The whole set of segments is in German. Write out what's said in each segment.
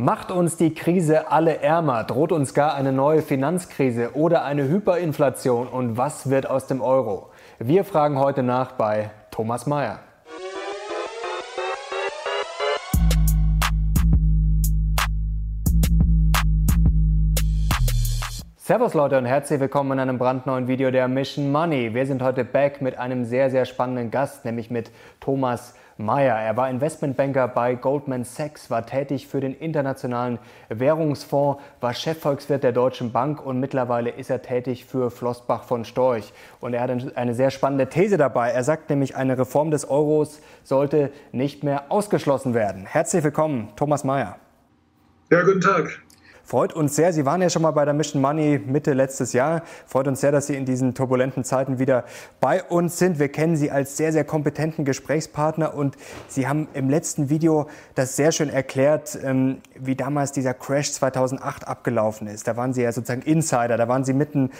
Macht uns die Krise alle ärmer? Droht uns gar eine neue Finanzkrise oder eine Hyperinflation? Und was wird aus dem Euro? Wir fragen heute nach bei Thomas Mayer. Servus Leute und herzlich willkommen in einem brandneuen Video der Mission Money. Wir sind heute back mit einem sehr, sehr spannenden Gast, nämlich mit Thomas. Meyer. Er war Investmentbanker bei Goldman Sachs, war tätig für den Internationalen Währungsfonds, war Chefvolkswirt der Deutschen Bank und mittlerweile ist er tätig für Flossbach von Storch. Und er hat eine sehr spannende These dabei. Er sagt nämlich, eine Reform des Euros sollte nicht mehr ausgeschlossen werden. Herzlich willkommen, Thomas Meyer. Ja, guten Tag. Freut uns sehr. Sie waren ja schon mal bei der Mission Money Mitte letztes Jahr. Freut uns sehr, dass Sie in diesen turbulenten Zeiten wieder bei uns sind. Wir kennen Sie als sehr, sehr kompetenten Gesprächspartner und Sie haben im letzten Video das sehr schön erklärt, ähm, wie damals dieser Crash 2008 abgelaufen ist. Da waren Sie ja sozusagen Insider, da waren Sie mitten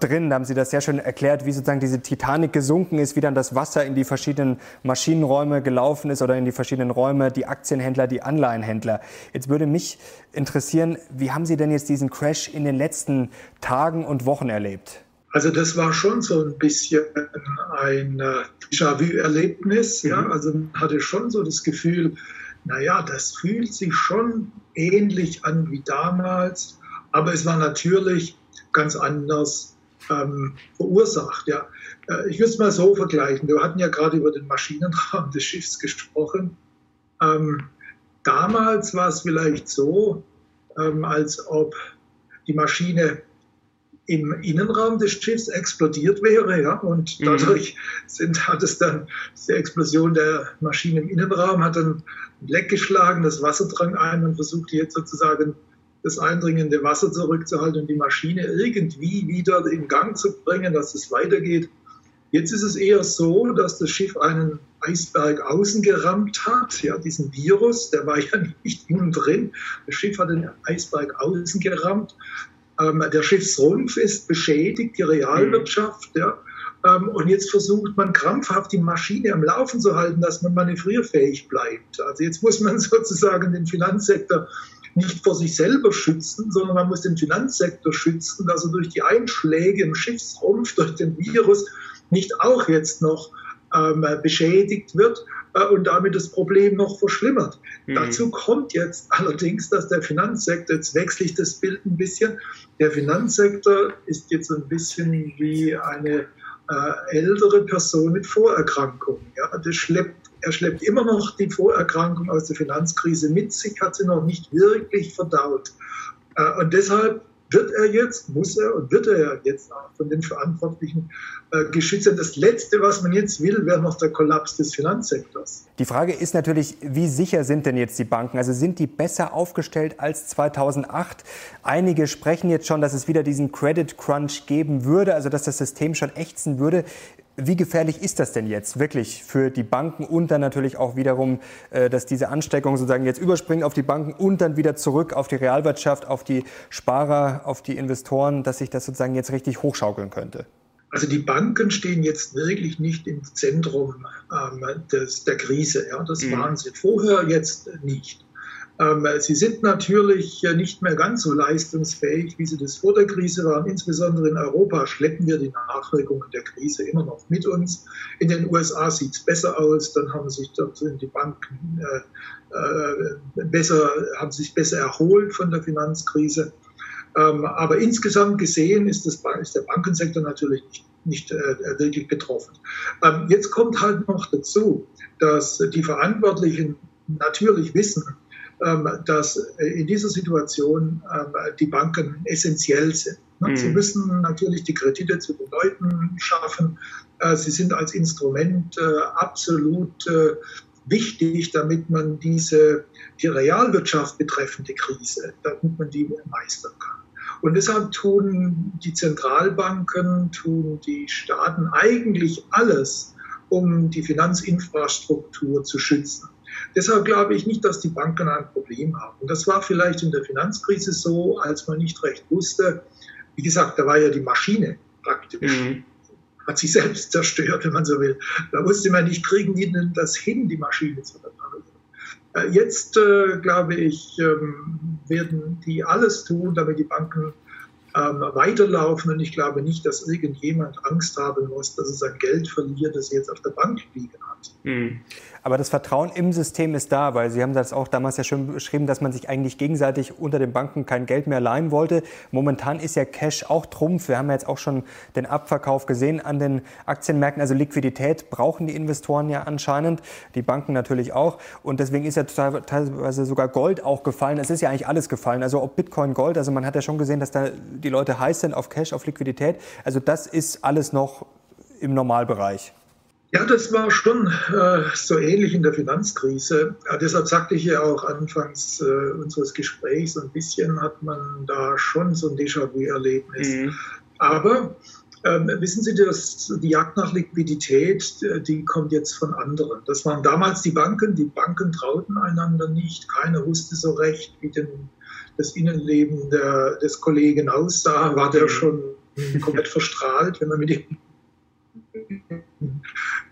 drin. Da haben Sie das sehr schön erklärt, wie sozusagen diese Titanic gesunken ist, wie dann das Wasser in die verschiedenen Maschinenräume gelaufen ist oder in die verschiedenen Räume, die Aktienhändler, die Anleihenhändler. Jetzt würde mich interessieren, wie haben Sie denn jetzt diesen Crash in den letzten Tagen und Wochen erlebt? Also das war schon so ein bisschen ein äh, Déjà-vu-Erlebnis. Ja? Mhm. Also man hatte schon so das Gefühl, naja, das fühlt sich schon ähnlich an wie damals, aber es war natürlich ganz anders ähm, verursacht. Ja. Äh, ich würde es mal so vergleichen. Wir hatten ja gerade über den Maschinenraum des Schiffs gesprochen. Ähm, damals war es vielleicht so, ähm, als ob die Maschine im Innenraum des Schiffs explodiert wäre. Ja? Und mhm. dadurch sind, hat es dann, die Explosion der Maschine im Innenraum hat dann ein Leck geschlagen, das Wasser drang ein und versucht jetzt sozusagen das eindringende Wasser zurückzuhalten und die Maschine irgendwie wieder in Gang zu bringen, dass es weitergeht. Jetzt ist es eher so, dass das Schiff einen Eisberg außen gerammt hat, ja, diesen Virus, der war ja nicht innen drin. Das Schiff hat den Eisberg außen gerammt. Ähm, der Schiffsrumpf ist beschädigt, die Realwirtschaft, mhm. ja. Ähm, und jetzt versucht man krampfhaft die Maschine am Laufen zu halten, dass man manövrierfähig bleibt. Also jetzt muss man sozusagen den Finanzsektor nicht vor sich selber schützen, sondern man muss den Finanzsektor schützen, dass er durch die Einschläge im Schiffsrumpf, durch den Virus nicht auch jetzt noch ähm, beschädigt wird äh, und damit das Problem noch verschlimmert. Mhm. Dazu kommt jetzt allerdings, dass der Finanzsektor, jetzt wechsle ich das Bild ein bisschen, der Finanzsektor ist jetzt ein bisschen wie eine äh, ältere Person mit Vorerkrankungen. Ja? Das schleppt, er schleppt immer noch die Vorerkrankung aus der Finanzkrise mit sich, hat sie noch nicht wirklich verdaut. Äh, und deshalb wird er jetzt, muss er und wird er jetzt auch von den Verantwortlichen äh, geschützt werden. Das Letzte, was man jetzt will, wäre noch der Kollaps des Finanzsektors. Die Frage ist natürlich, wie sicher sind denn jetzt die Banken? Also sind die besser aufgestellt als 2008? Einige sprechen jetzt schon, dass es wieder diesen Credit Crunch geben würde, also dass das System schon ächzen würde. Wie gefährlich ist das denn jetzt wirklich für die Banken und dann natürlich auch wiederum, äh, dass diese Ansteckung sozusagen jetzt überspringt auf die Banken und dann wieder zurück auf die Realwirtschaft, auf die Sparer, auf die Investoren, dass sich das sozusagen jetzt richtig hochschaukeln könnte? Also die Banken stehen jetzt wirklich nicht im Zentrum ähm, des, der Krise. Ja? Das mhm. waren sie vorher, jetzt nicht. Ähm, sie sind natürlich nicht mehr ganz so leistungsfähig, wie sie das vor der Krise waren. Insbesondere in Europa schleppen wir die Nachwirkungen der Krise immer noch mit uns. In den USA sieht es besser aus. Dann haben sich die Banken äh, äh, besser, haben sich besser erholt von der Finanzkrise. Ähm, aber insgesamt gesehen ist, das, ist der Bankensektor natürlich nicht, nicht äh, wirklich betroffen. Ähm, jetzt kommt halt noch dazu, dass die Verantwortlichen natürlich wissen, dass in dieser Situation ähm, die Banken essentiell sind. Ne? Mhm. Sie müssen natürlich die Kredite zu den Leuten schaffen. Äh, sie sind als Instrument äh, absolut äh, wichtig, damit man diese die Realwirtschaft betreffende Krise, damit man die meistern kann. Und deshalb tun die Zentralbanken, tun die Staaten eigentlich alles, um die Finanzinfrastruktur zu schützen. Deshalb glaube ich nicht, dass die Banken ein Problem haben. Und das war vielleicht in der Finanzkrise so, als man nicht recht wusste. Wie gesagt, da war ja die Maschine praktisch. Mhm. Hat sich selbst zerstört, wenn man so will. Da wusste man nicht, kriegen die denn das hin, die Maschine zu reparieren. Äh, jetzt, äh, glaube ich, ähm, werden die alles tun, damit die Banken ähm, weiterlaufen. Und ich glaube nicht, dass irgendjemand Angst haben muss, dass es sein Geld verliert, das er jetzt auf der Bank liegen hat. Aber das Vertrauen im System ist da, weil Sie haben das auch damals ja schon beschrieben, dass man sich eigentlich gegenseitig unter den Banken kein Geld mehr leihen wollte. Momentan ist ja Cash auch Trumpf. Wir haben ja jetzt auch schon den Abverkauf gesehen an den Aktienmärkten. Also Liquidität brauchen die Investoren ja anscheinend, die Banken natürlich auch. Und deswegen ist ja teilweise sogar Gold auch gefallen. Es ist ja eigentlich alles gefallen. Also ob Bitcoin, Gold, also man hat ja schon gesehen, dass da die Leute heiß sind auf Cash, auf Liquidität. Also das ist alles noch im Normalbereich. Ja, das war schon äh, so ähnlich in der Finanzkrise. Ja, deshalb sagte ich ja auch anfangs äh, unseres Gesprächs, ein bisschen hat man da schon so ein Déjà-vu-Erlebnis. Mhm. Aber ähm, wissen Sie, dass die Jagd nach Liquidität, die kommt jetzt von anderen. Das waren damals die Banken. Die Banken trauten einander nicht. Keiner wusste so recht, wie denn das Innenleben der, des Kollegen aussah. War der mhm. schon komplett verstrahlt, wenn man mit ihm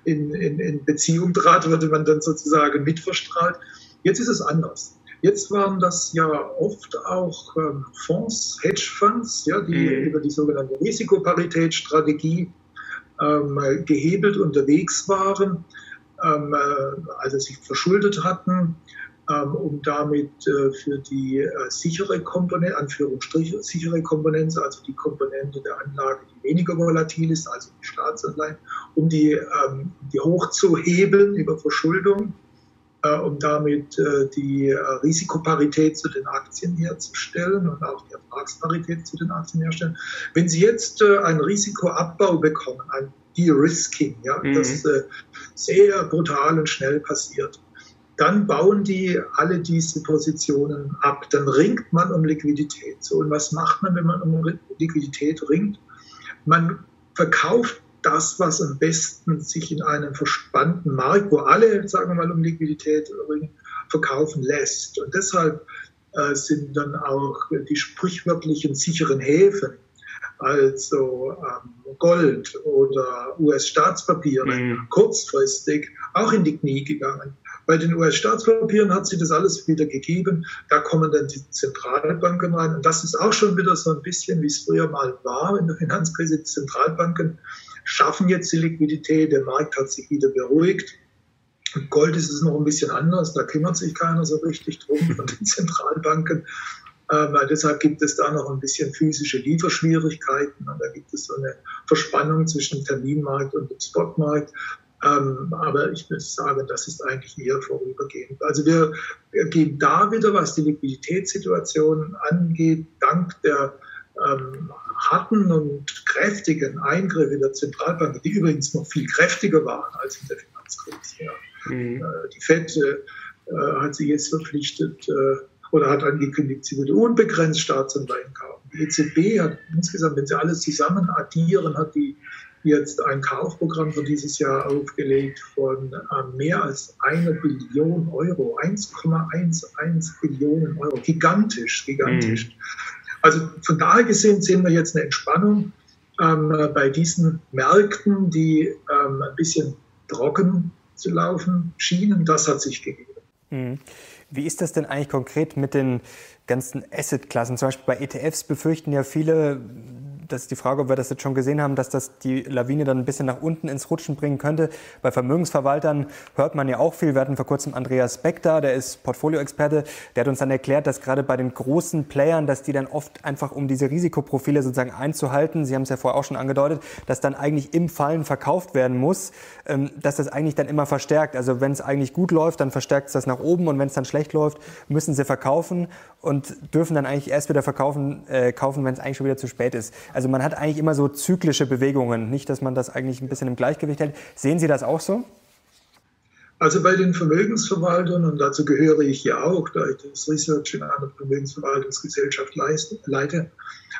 in, in, in Beziehung trat, wurde man dann sozusagen mitverstrahlt. Jetzt ist es anders. Jetzt waren das ja oft auch ähm, Fonds, Hedgefonds, ja, die mhm. über die sogenannte Risikoparitätsstrategie ähm, gehebelt unterwegs waren, ähm, äh, also sich verschuldet hatten, ähm, um damit äh, für die äh, sichere Komponente, Anführungsstrich, sichere Komponente, also die Komponente der Anlage, die weniger volatil ist, also die Staatsanleihen, um die, ähm, die hochzuhebeln über Verschuldung, äh, um damit die Risikoparität zu den Aktien herzustellen und auch die Ertragsparität zu den Aktien herstellen. Wenn Sie jetzt einen Risikoabbau bekommen, ein De-Risking, ja, mhm. das sehr brutal und schnell passiert, dann bauen die alle diese Positionen ab. Dann ringt man um Liquidität. So, und was macht man, wenn man um Liquidität ringt? Man verkauft das, was am besten sich in einem verspannten Markt, wo alle, sagen wir mal, um Liquidität ringen, verkaufen lässt. Und deshalb äh, sind dann auch die sprichwörtlichen sicheren Häfen, also ähm, Gold oder US-Staatspapiere, mhm. kurzfristig auch in die Knie gegangen. Bei den US-Staatspapieren hat sich das alles wieder gegeben. Da kommen dann die Zentralbanken rein. Und das ist auch schon wieder so ein bisschen, wie es früher mal war in der Finanzkrise. Die Zentralbanken schaffen jetzt die Liquidität. Der Markt hat sich wieder beruhigt. Und Gold ist es noch ein bisschen anders. Da kümmert sich keiner so richtig drum von den Zentralbanken. Ähm, deshalb gibt es da noch ein bisschen physische Lieferschwierigkeiten und da gibt es so eine Verspannung zwischen dem Terminmarkt und dem Spotmarkt. Ähm, aber ich würde sagen, das ist eigentlich eher vorübergehend. Also wir, wir gehen da wieder, was die Liquiditätssituation angeht, dank der ähm, harten und kräftigen Eingriffe der Zentralbank, die übrigens noch viel kräftiger waren als in der Finanzkrise. Ja. Mhm. Äh, die FED äh, hat sich jetzt verpflichtet äh, oder hat angekündigt, sie würde unbegrenzt Staatsanleihen kaufen. Die EZB hat insgesamt, wenn sie alles zusammen addieren, hat die jetzt ein Kaufprogramm für dieses Jahr aufgelegt von äh, mehr als einer Billion Euro, 1,11 Billionen Euro. Gigantisch, gigantisch. Mhm. Also von daher gesehen sehen wir jetzt eine Entspannung ähm, bei diesen Märkten, die ähm, ein bisschen trocken zu laufen schienen. Das hat sich gegeben. Mhm. Wie ist das denn eigentlich konkret mit den ganzen Asset-Klassen? Zum Beispiel bei ETFs befürchten ja viele, das ist die Frage, ob wir das jetzt schon gesehen haben, dass das die Lawine dann ein bisschen nach unten ins Rutschen bringen könnte. Bei Vermögensverwaltern hört man ja auch viel. Wir hatten vor kurzem Andreas Beck da, der ist Portfolioexperte, der hat uns dann erklärt, dass gerade bei den großen Playern, dass die dann oft einfach, um diese Risikoprofile sozusagen einzuhalten, Sie haben es ja vorher auch schon angedeutet, dass dann eigentlich im Fallen verkauft werden muss, ähm, dass das eigentlich dann immer verstärkt. Also wenn es eigentlich gut läuft, dann verstärkt es das nach oben und wenn es dann schlecht läuft, müssen sie verkaufen und dürfen dann eigentlich erst wieder verkaufen, äh, kaufen, wenn es eigentlich schon wieder zu spät ist. Also man hat eigentlich immer so zyklische Bewegungen, nicht, dass man das eigentlich ein bisschen im Gleichgewicht hält. Sehen Sie das auch so? Also bei den Vermögensverwaltern, und dazu gehöre ich ja auch, da ich das Research in einer Vermögensverwaltungsgesellschaft leite,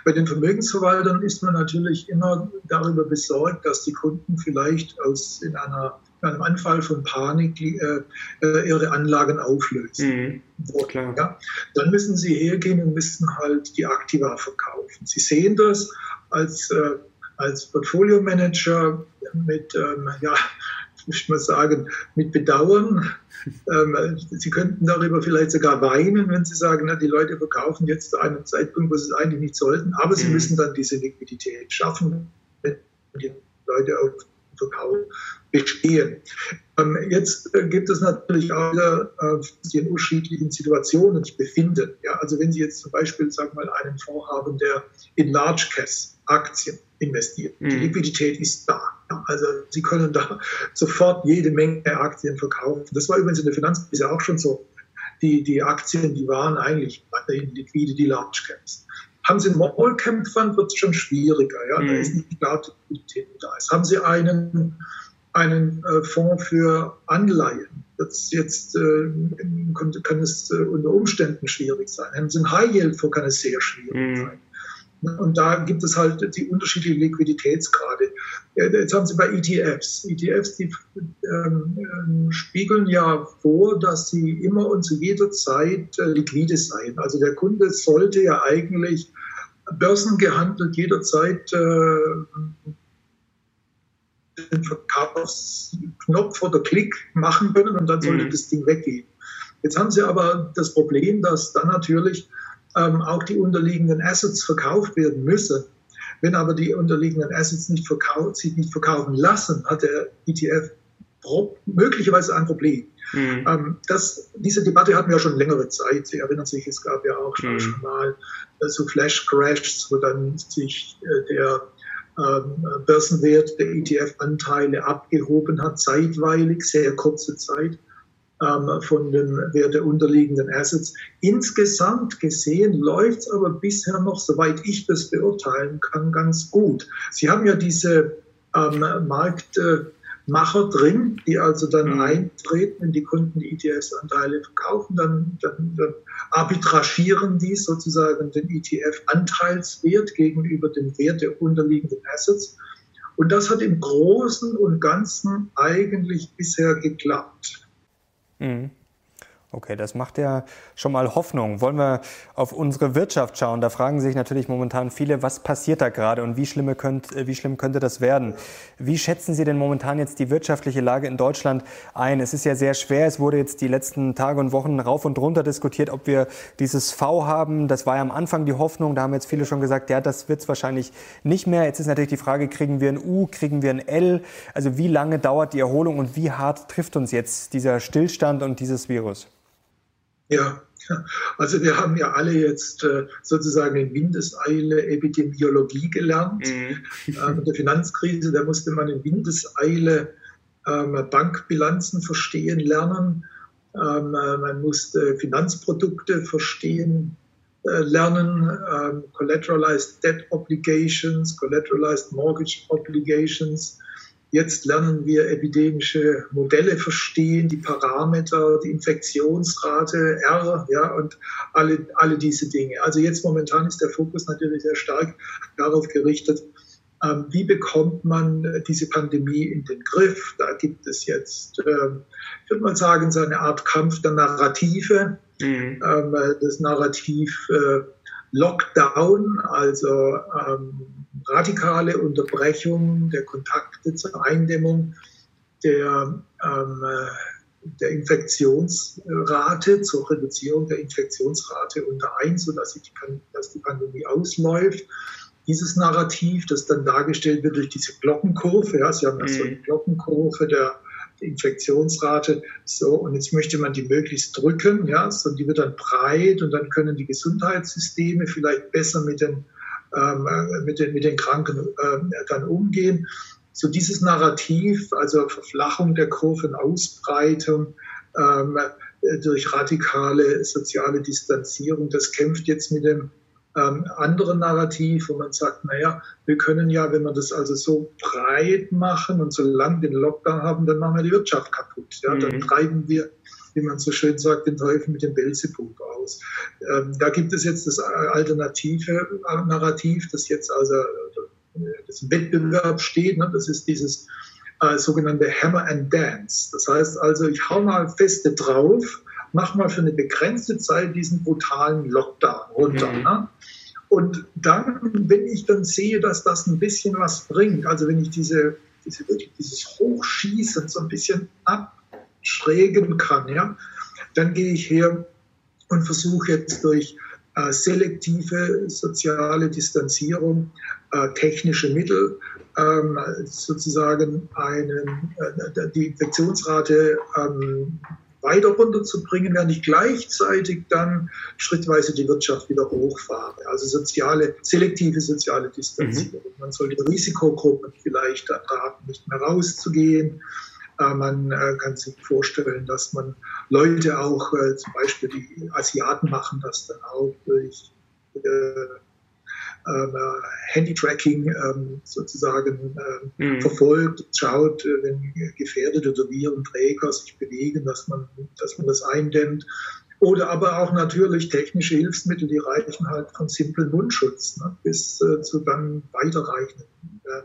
bei den Vermögensverwaltern ist man natürlich immer darüber besorgt, dass die Kunden vielleicht aus in einer einem Anfall von Panik äh, äh, ihre Anlagen auflösen. Mhm, Wo, ja, dann müssen sie hergehen und müssen halt die Aktiva verkaufen. Sie sehen das als, äh, als Portfolio Manager mit ähm, ja, ich mal sagen, mit Bedauern. Ähm, Sie könnten darüber vielleicht sogar weinen, wenn Sie sagen, na, die Leute verkaufen jetzt zu einem Zeitpunkt, wo sie es eigentlich nicht sollten. Aber sie mhm. müssen dann diese Liquidität schaffen, wenn die Leute auf Verkauf bestehen. Ähm, jetzt äh, gibt es natürlich auch wieder äh, die in unterschiedlichen Situationen sich befinden. Ja, also wenn Sie jetzt zum Beispiel, sagen wir mal, einen Fonds haben, der in Large Caps Aktien investiert, mhm. die Liquidität ist da. Ja, also Sie können da sofort jede Menge Aktien verkaufen. Das war übrigens in der Finanzkrise auch schon so. Die, die Aktien, die waren eigentlich weiterhin liquide, die Large Caps. Haben Sie einen Fund, wird es schon schwieriger. Ja? Mhm. Da ist nicht klar, die Liquidität da ist. Haben Sie einen einen äh, Fonds für Anleihen. Das jetzt äh, kann es äh, unter Umständen schwierig sein. Ein High Yield Fonds kann es sehr schwierig mhm. sein. Und da gibt es halt die unterschiedlichen Liquiditätsgrade. Jetzt haben Sie bei ETFs. ETFs, die ähm, ähm, spiegeln ja vor, dass sie immer und zu jeder Zeit äh, liquide seien. Also der Kunde sollte ja eigentlich börsengehandelt jederzeit äh, den Verkaufsknopf oder Klick machen können und dann sollte mhm. das Ding weggehen. Jetzt haben sie aber das Problem, dass dann natürlich ähm, auch die unterliegenden Assets verkauft werden müssen. Wenn aber die unterliegenden Assets nicht verkauft, sich nicht verkaufen lassen, hat der ETF möglicherweise ein Problem. Mhm. Ähm, das, diese Debatte hatten wir ja schon längere Zeit. Sie erinnern sich, es gab ja auch mhm. schon mal äh, so Flash-Crashs, wo dann sich äh, der ähm, Börsenwert der ETF-Anteile abgehoben hat, zeitweilig, sehr kurze Zeit von dem Wert der unterliegenden Assets. Insgesamt gesehen läuft es aber bisher noch, soweit ich das beurteilen kann, ganz gut. Sie haben ja diese ähm, Markt, äh, Macher drin, die also dann mhm. eintreten, wenn die Kunden die ETFs-Anteile verkaufen, dann, dann, dann arbitragieren die sozusagen den ETF-Anteilswert gegenüber dem Wert der unterliegenden Assets. Und das hat im Großen und Ganzen eigentlich bisher geklappt. Mhm. Okay, das macht ja schon mal Hoffnung. Wollen wir auf unsere Wirtschaft schauen? Da fragen sich natürlich momentan viele, was passiert da gerade und wie, schlimme könnt, äh, wie schlimm könnte das werden? Wie schätzen Sie denn momentan jetzt die wirtschaftliche Lage in Deutschland ein? Es ist ja sehr schwer. Es wurde jetzt die letzten Tage und Wochen rauf und runter diskutiert, ob wir dieses V haben. Das war ja am Anfang die Hoffnung. Da haben jetzt viele schon gesagt, ja, das wird es wahrscheinlich nicht mehr. Jetzt ist natürlich die Frage, kriegen wir ein U, kriegen wir ein L? Also wie lange dauert die Erholung und wie hart trifft uns jetzt dieser Stillstand und dieses Virus? Ja, also wir haben ja alle jetzt äh, sozusagen in Windeseile Epidemiologie gelernt. Mhm. Äh, mit der Finanzkrise, da musste man in Windeseile ähm, Bankbilanzen verstehen lernen. Ähm, äh, man musste Finanzprodukte verstehen lernen, ähm, Collateralized Debt Obligations, Collateralized Mortgage Obligations, Jetzt lernen wir epidemische Modelle verstehen, die Parameter, die Infektionsrate, R, ja, und alle, alle diese Dinge. Also jetzt momentan ist der Fokus natürlich sehr stark darauf gerichtet, ähm, wie bekommt man diese Pandemie in den Griff? Da gibt es jetzt, ähm, ich würde mal sagen, so eine Art Kampf der Narrative. Mhm. Ähm, das Narrativ äh, Lockdown, also radikale Unterbrechung der Kontakte zur Eindämmung der, ähm, der Infektionsrate, zur Reduzierung der Infektionsrate unter 1, sodass die, dass die Pandemie ausläuft. Dieses Narrativ, das dann dargestellt wird durch diese Glockenkurve, ja, Sie haben ja so eine mhm. Glockenkurve der, der Infektionsrate, so, und jetzt möchte man die möglichst drücken, ja, so, die wird dann breit und dann können die Gesundheitssysteme vielleicht besser mit den mit, den, mit den Kranken ähm, dann umgehen. So dieses Narrativ, also Verflachung der Kurven, Ausbreitung ähm, durch radikale soziale Distanzierung, das kämpft jetzt mit dem ähm, anderen Narrativ, wo man sagt, naja, wir können ja, wenn wir das also so breit machen und so lang den Lockdown haben, dann machen wir die Wirtschaft kaputt. Ja? Mhm. Dann treiben wir wie man so schön sagt, den Teufel mit dem Belzebub aus. Ähm, da gibt es jetzt das alternative Narrativ, das jetzt also das im Wettbewerb steht. Ne? Das ist dieses äh, sogenannte Hammer and Dance. Das heißt also, ich hau mal feste drauf, mach mal für eine begrenzte Zeit diesen brutalen Lockdown runter. Mhm. Ne? Und dann, wenn ich dann sehe, dass das ein bisschen was bringt, also wenn ich diese diese, wirklich dieses Hochschießen so ein bisschen abschrägen kann, ja, dann gehe ich her und versuche jetzt durch äh, selektive soziale Distanzierung, äh, technische Mittel, ähm, sozusagen einen, äh, die Infektionsrate ähm, weiter runterzubringen, während ich gleichzeitig dann schrittweise die Wirtschaft wieder hochfahre. Also soziale, selektive soziale Distanzierung. Mhm. Man sollte Risikogruppen vielleicht erraten, nicht mehr rauszugehen. Äh, man äh, kann sich vorstellen, dass man Leute auch, äh, zum Beispiel die Asiaten machen das dann auch durch ähm, Handy-Tracking ähm, sozusagen ähm, mhm. verfolgt, schaut, wenn gefährdete oder Virenträger sich bewegen, dass man, dass man das eindämmt. Oder aber auch natürlich technische Hilfsmittel, die reichen halt von simplen Mundschutz ne, bis äh, zu dann weiterreichenden äh,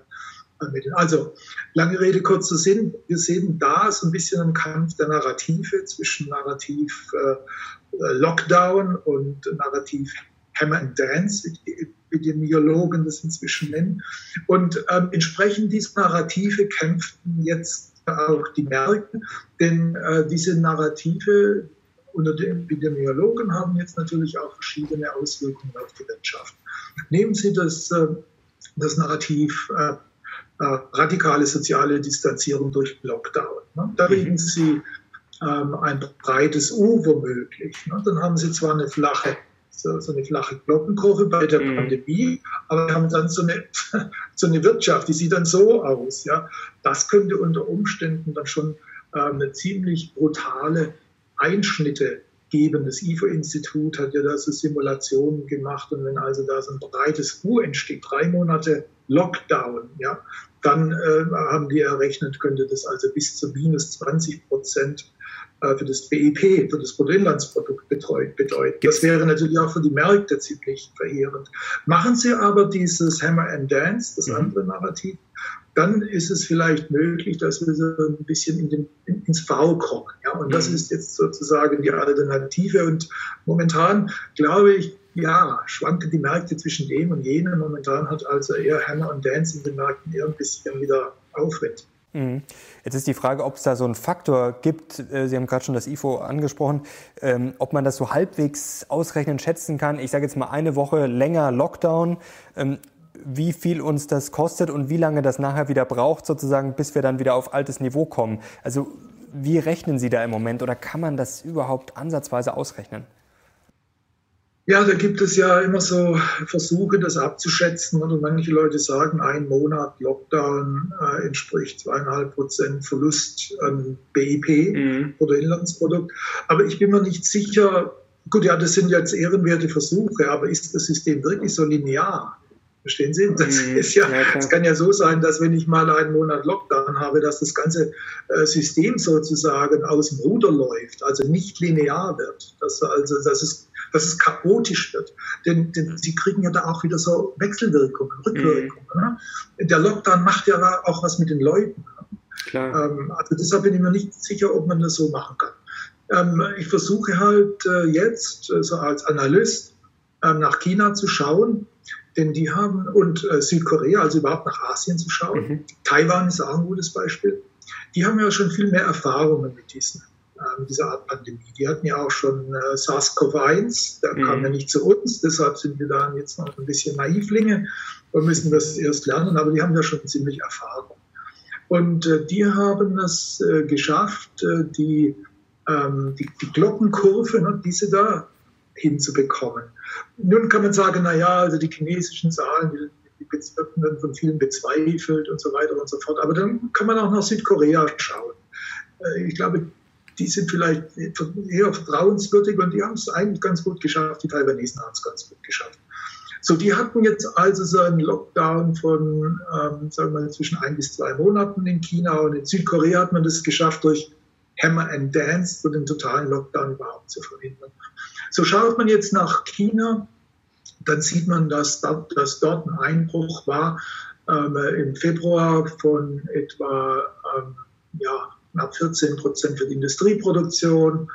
Mitteln. Also, lange Rede, kurzer Sinn. Wir sehen da so ein bisschen einen Kampf der Narrative zwischen Narrativ äh, Lockdown und Narrativ Hammer and Dance, wie die Epidemiologen das inzwischen nennen. Und ähm, entsprechend dieser Narrative kämpften jetzt auch die Märkte, denn äh, diese Narrative unter den Epidemiologen haben jetzt natürlich auch verschiedene Auswirkungen auf die Wirtschaft. Nehmen Sie das, äh, das Narrativ äh, äh radikale soziale Distanzierung durch Lockdown. Ne? Da reden mhm. Sie ähm, ein breites U womöglich. Ne? Dann haben Sie zwar eine flache so, so eine flache Glockenkurve bei der mhm. Pandemie, aber wir haben dann so eine, so eine Wirtschaft, die sieht dann so aus. Ja. Das könnte unter Umständen dann schon äh, eine ziemlich brutale Einschnitte geben. Das IFO-Institut hat ja da so Simulationen gemacht und wenn also da so ein breites U entsteht, drei Monate Lockdown, ja, dann äh, haben die errechnet, könnte das also bis zu minus 20 Prozent äh, für das BIP, für das Bruttoinlandsprodukt bedeuten. Das wäre natürlich auch für die Märkte ziemlich verheerend. Machen Sie aber dieses Hammer and Dance, das mhm. andere Narrativ, dann ist es vielleicht möglich, dass wir so ein bisschen in den, in, ins V kommen. Ja? Und das mhm. ist jetzt sozusagen die Alternative. Und momentan glaube ich, ja, schwanken die Märkte zwischen dem und jenem. Momentan hat also eher Hammer und Dance in den Märkten eher ein bisschen wieder Aufwind. Mhm. Jetzt ist die Frage, ob es da so einen Faktor gibt, äh, Sie haben gerade schon das IFO angesprochen, ähm, ob man das so halbwegs ausrechnen, schätzen kann. Ich sage jetzt mal eine Woche länger Lockdown, ähm, wie viel uns das kostet und wie lange das nachher wieder braucht, sozusagen, bis wir dann wieder auf altes Niveau kommen. Also wie rechnen Sie da im Moment oder kann man das überhaupt ansatzweise ausrechnen? Ja, da gibt es ja immer so Versuche, das abzuschätzen. Und manche Leute sagen, ein Monat Lockdown äh, entspricht zweieinhalb Prozent Verlust an BIP mhm. oder Inlandsprodukt. Aber ich bin mir nicht sicher, gut, ja, das sind jetzt ehrenwerte Versuche, aber ist das System wirklich so linear? Verstehen Sie? Das mhm. ist ja, es kann ja so sein, dass wenn ich mal einen Monat Lockdown habe, dass das ganze äh, System sozusagen aus dem Ruder läuft, also nicht linear wird, dass also, dass es dass es chaotisch wird. Denn, denn sie kriegen ja da auch wieder so Wechselwirkungen, Rückwirkungen. Mhm. Ne? Der Lockdown macht ja auch was mit den Leuten. Ähm, also deshalb bin ich mir nicht sicher, ob man das so machen kann. Ähm, ich versuche halt äh, jetzt äh, so als Analyst äh, nach China zu schauen, denn die haben, und äh, Südkorea, also überhaupt nach Asien zu schauen. Mhm. Taiwan ist auch ein gutes Beispiel. Die haben ja schon viel mehr Erfahrungen mit diesen äh, dieser Art Pandemie. Die hatten ja auch schon äh, SARS-CoV-1, der mhm. kam ja nicht zu uns, deshalb sind wir da jetzt noch ein bisschen Naivlinge und müssen das erst lernen, aber die haben ja schon ziemlich Erfahrung. Und äh, die haben es äh, geschafft, äh, die, ähm, die, die, Glockenkurve, ne, diese da hinzubekommen. Nun kann man sagen, naja, also die chinesischen Zahlen, die, die werden von vielen bezweifelt und so weiter und so fort. Aber dann kann man auch nach Südkorea schauen. Äh, ich glaube, die sind vielleicht eher vertrauenswürdig und die haben es eigentlich ganz gut geschafft. Die Taiwanesen haben es ganz gut geschafft. So, die hatten jetzt also so einen Lockdown von, ähm, sagen wir mal, zwischen ein bis zwei Monaten in China und in Südkorea hat man das geschafft, durch Hammer and Dance so den totalen Lockdown überhaupt zu verhindern. So schaut man jetzt nach China, dann sieht man, dass, dass dort ein Einbruch war ähm, im Februar von etwa ähm, ja, knapp 14 Prozent für die Industrieproduktion,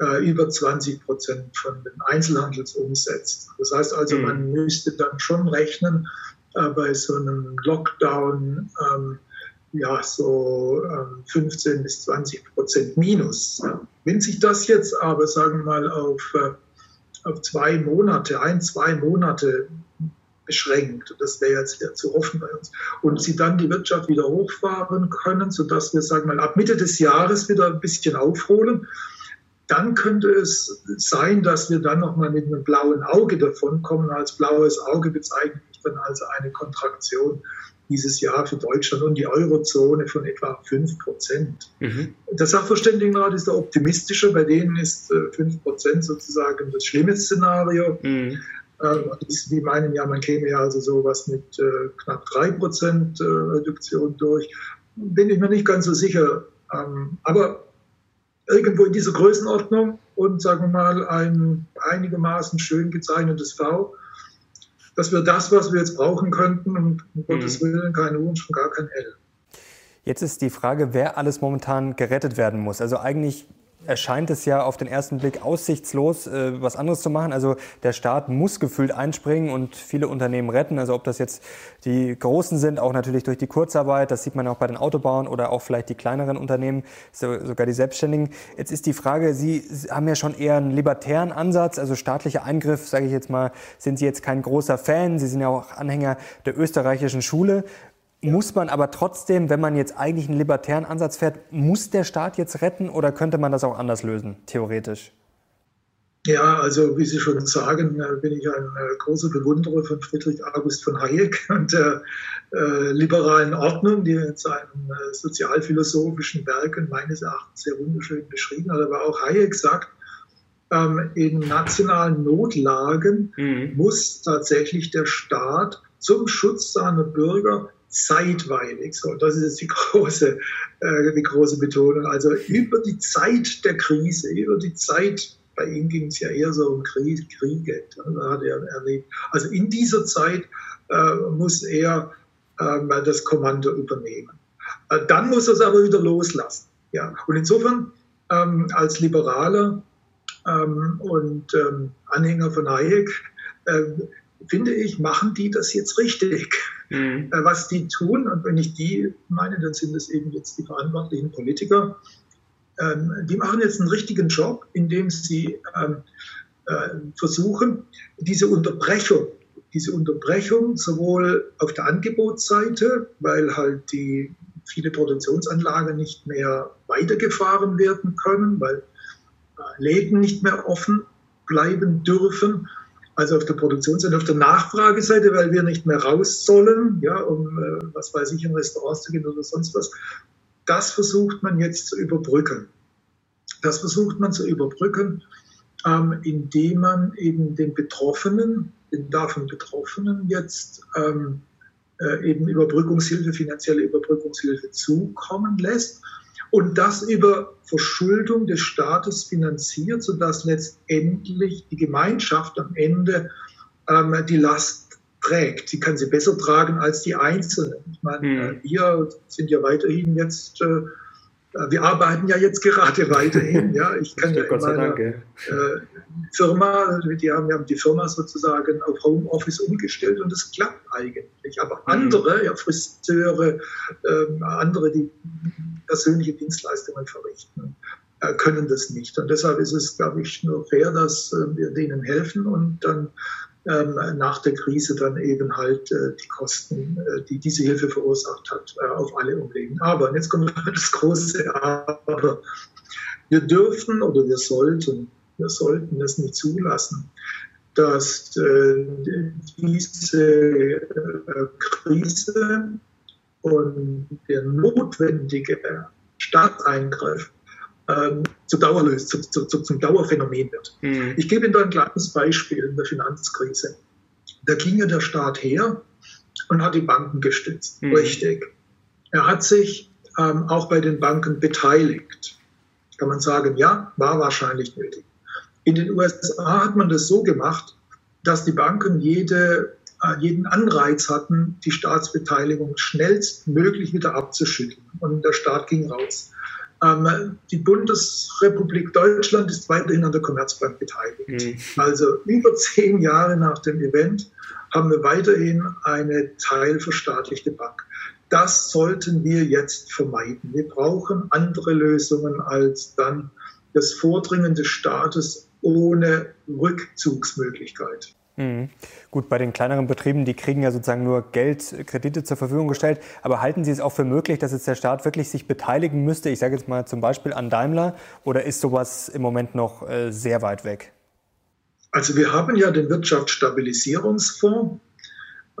äh, über 20 Prozent von den Einzelhandelsumsätzen. Das heißt also, mhm. man müsste dann schon rechnen, äh, bei so einem Lockdown, ähm, ja, so 15 ähm, bis 20 Prozent Minus. Wenn sich das jetzt aber, sagen wir mal, auf, äh, auf zwei Monate, ein, zwei Monate beschränkt, das wäre jetzt zu hoffen bei uns, und sie dann die Wirtschaft wieder hochfahren können, sodass wir, sagen wir mal, ab Mitte des Jahres wieder ein bisschen aufholen, dann könnte es sein, dass wir dann nochmal mit einem blauen Auge davonkommen. Als blaues Auge bezeichne ich dann also eine Kontraktion dieses Jahr für Deutschland und die Eurozone von etwa 5 Prozent. Mhm. Der Sachverständigenrat ist der optimistische, bei denen ist 5 äh, Prozent sozusagen das schlimme Szenario. Mhm. Ähm, die meinen ja, man käme ja also sowas mit äh, knapp 3 Prozent äh, Reduktion durch. Bin ich mir nicht ganz so sicher. Ähm, aber irgendwo in dieser Größenordnung und sagen wir mal ein einigermaßen schön gezeichnetes V dass wir das, was wir jetzt brauchen könnten, und um Gottes mhm. Willen kein U und schon gar kein L. Jetzt ist die Frage, wer alles momentan gerettet werden muss. Also eigentlich erscheint es ja auf den ersten Blick aussichtslos, äh, was anderes zu machen. Also der Staat muss gefühlt einspringen und viele Unternehmen retten. Also ob das jetzt die großen sind, auch natürlich durch die Kurzarbeit, das sieht man auch bei den Autobauern oder auch vielleicht die kleineren Unternehmen, sogar die Selbstständigen. Jetzt ist die Frage, Sie haben ja schon eher einen libertären Ansatz, also staatlicher Eingriff, sage ich jetzt mal, sind Sie jetzt kein großer Fan. Sie sind ja auch Anhänger der österreichischen Schule. Muss man aber trotzdem, wenn man jetzt eigentlich einen libertären Ansatz fährt, muss der Staat jetzt retten oder könnte man das auch anders lösen, theoretisch? Ja, also wie Sie schon sagen, äh, bin ich ein äh, großer Bewunderer von Friedrich August von Hayek und der äh, liberalen Ordnung, die er in seinen äh, sozialphilosophischen Werken meines Erachtens sehr wunderschön beschrieben hat. Aber auch Hayek sagt, ähm, in nationalen Notlagen mhm. muss tatsächlich der Staat zum Schutz seiner Bürger zeitweilig. So, das ist jetzt die große, äh, die große Betonung. Also über die Zeit der Krise, über die Zeit, bei ihm ging es ja eher so um Krieg, Kriege, hat er erlebt. Also in dieser Zeit äh, muss er äh, das Kommando übernehmen. Äh, dann muss er es aber wieder loslassen. Ja. Und insofern ähm, als Liberaler ähm, und ähm, Anhänger von Hayek äh, finde ich, machen die das jetzt richtig. Mhm. Äh, was die tun, und wenn ich die meine, dann sind es eben jetzt die verantwortlichen Politiker, ähm, die machen jetzt einen richtigen Job, indem sie ähm, äh, versuchen, diese Unterbrechung, diese Unterbrechung sowohl auf der Angebotsseite, weil halt die viele Produktionsanlagen nicht mehr weitergefahren werden können, weil äh, Läden nicht mehr offen bleiben dürfen also auf der Produktionsseite, auf der Nachfrageseite, weil wir nicht mehr raus sollen, ja, um, äh, was weiß ich, in Restaurants zu gehen oder sonst was. Das versucht man jetzt zu überbrücken. Das versucht man zu überbrücken, ähm, indem man eben den Betroffenen, den davon Betroffenen jetzt ähm, äh, eben Überbrückungshilfe, finanzielle Überbrückungshilfe zukommen lässt und das über Verschuldung des Staates finanziert, sodass letztendlich die Gemeinschaft am Ende ähm, die Last trägt. Sie kann sie besser tragen als die Einzelnen. Ich meine, hm. wir sind ja weiterhin jetzt äh, wir arbeiten ja jetzt gerade weiterhin. Ja, ich kann ja in meiner äh, Firma, die haben, wir haben die Firma sozusagen auf Homeoffice umgestellt und es klappt eigentlich. Aber mhm. andere, ja, Friseure, äh, andere, die persönliche Dienstleistungen verrichten, äh, können das nicht. Und deshalb ist es, glaube ich, nur fair, dass äh, wir denen helfen und dann ähm, nach der Krise dann eben halt äh, die Kosten, äh, die diese Hilfe verursacht hat, äh, auf alle umlegen. Aber, und jetzt kommt das große Aber, wir dürfen oder wir sollten, wir sollten es nicht zulassen, dass äh, diese äh, Krise und der notwendige Staatseingriff ähm, zu Dauerlös, zu, zu, zu, zum Dauerphänomen wird. Mhm. Ich gebe Ihnen da ein kleines Beispiel in der Finanzkrise. Da ging ja der Staat her und hat die Banken gestützt. Mhm. Richtig. Er hat sich ähm, auch bei den Banken beteiligt. Kann man sagen, ja, war wahrscheinlich nötig. In den USA hat man das so gemacht, dass die Banken jede, äh, jeden Anreiz hatten, die Staatsbeteiligung schnellstmöglich wieder abzuschütteln. Und der Staat ging raus. Ähm, die Bundesrepublik Deutschland ist weiterhin an der Commerzbank beteiligt. Mhm. Also über zehn Jahre nach dem Event haben wir weiterhin eine teilverstaatlichte Bank. Das sollten wir jetzt vermeiden. Wir brauchen andere Lösungen als dann das Vordringen des Staates ohne Rückzugsmöglichkeit. Mhm. Gut, bei den kleineren Betrieben, die kriegen ja sozusagen nur Geld, Kredite zur Verfügung gestellt. Aber halten Sie es auch für möglich, dass jetzt der Staat wirklich sich beteiligen müsste? Ich sage jetzt mal zum Beispiel an Daimler. Oder ist sowas im Moment noch äh, sehr weit weg? Also wir haben ja den Wirtschaftsstabilisierungsfonds.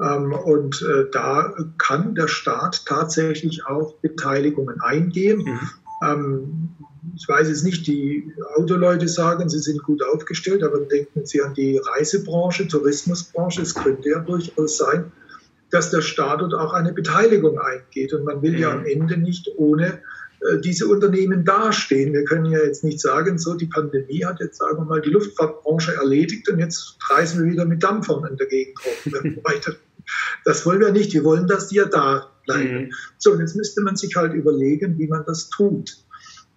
Ähm, und äh, da kann der Staat tatsächlich auch Beteiligungen eingehen. Mhm. Ähm, ich weiß es nicht, die Autoleute sagen, sie sind gut aufgestellt, aber denken Sie an die Reisebranche, Tourismusbranche. Es könnte ja durchaus sein, dass der Staat dort auch eine Beteiligung eingeht. Und man will ja am Ende nicht ohne äh, diese Unternehmen dastehen. Wir können ja jetzt nicht sagen, so die Pandemie hat jetzt, sagen wir mal, die Luftfahrtbranche erledigt und jetzt reisen wir wieder mit Dampfern in der Gegend rum. Das wollen wir nicht. Wir wollen, dass die ja da bleiben. Mhm. So, jetzt müsste man sich halt überlegen, wie man das tut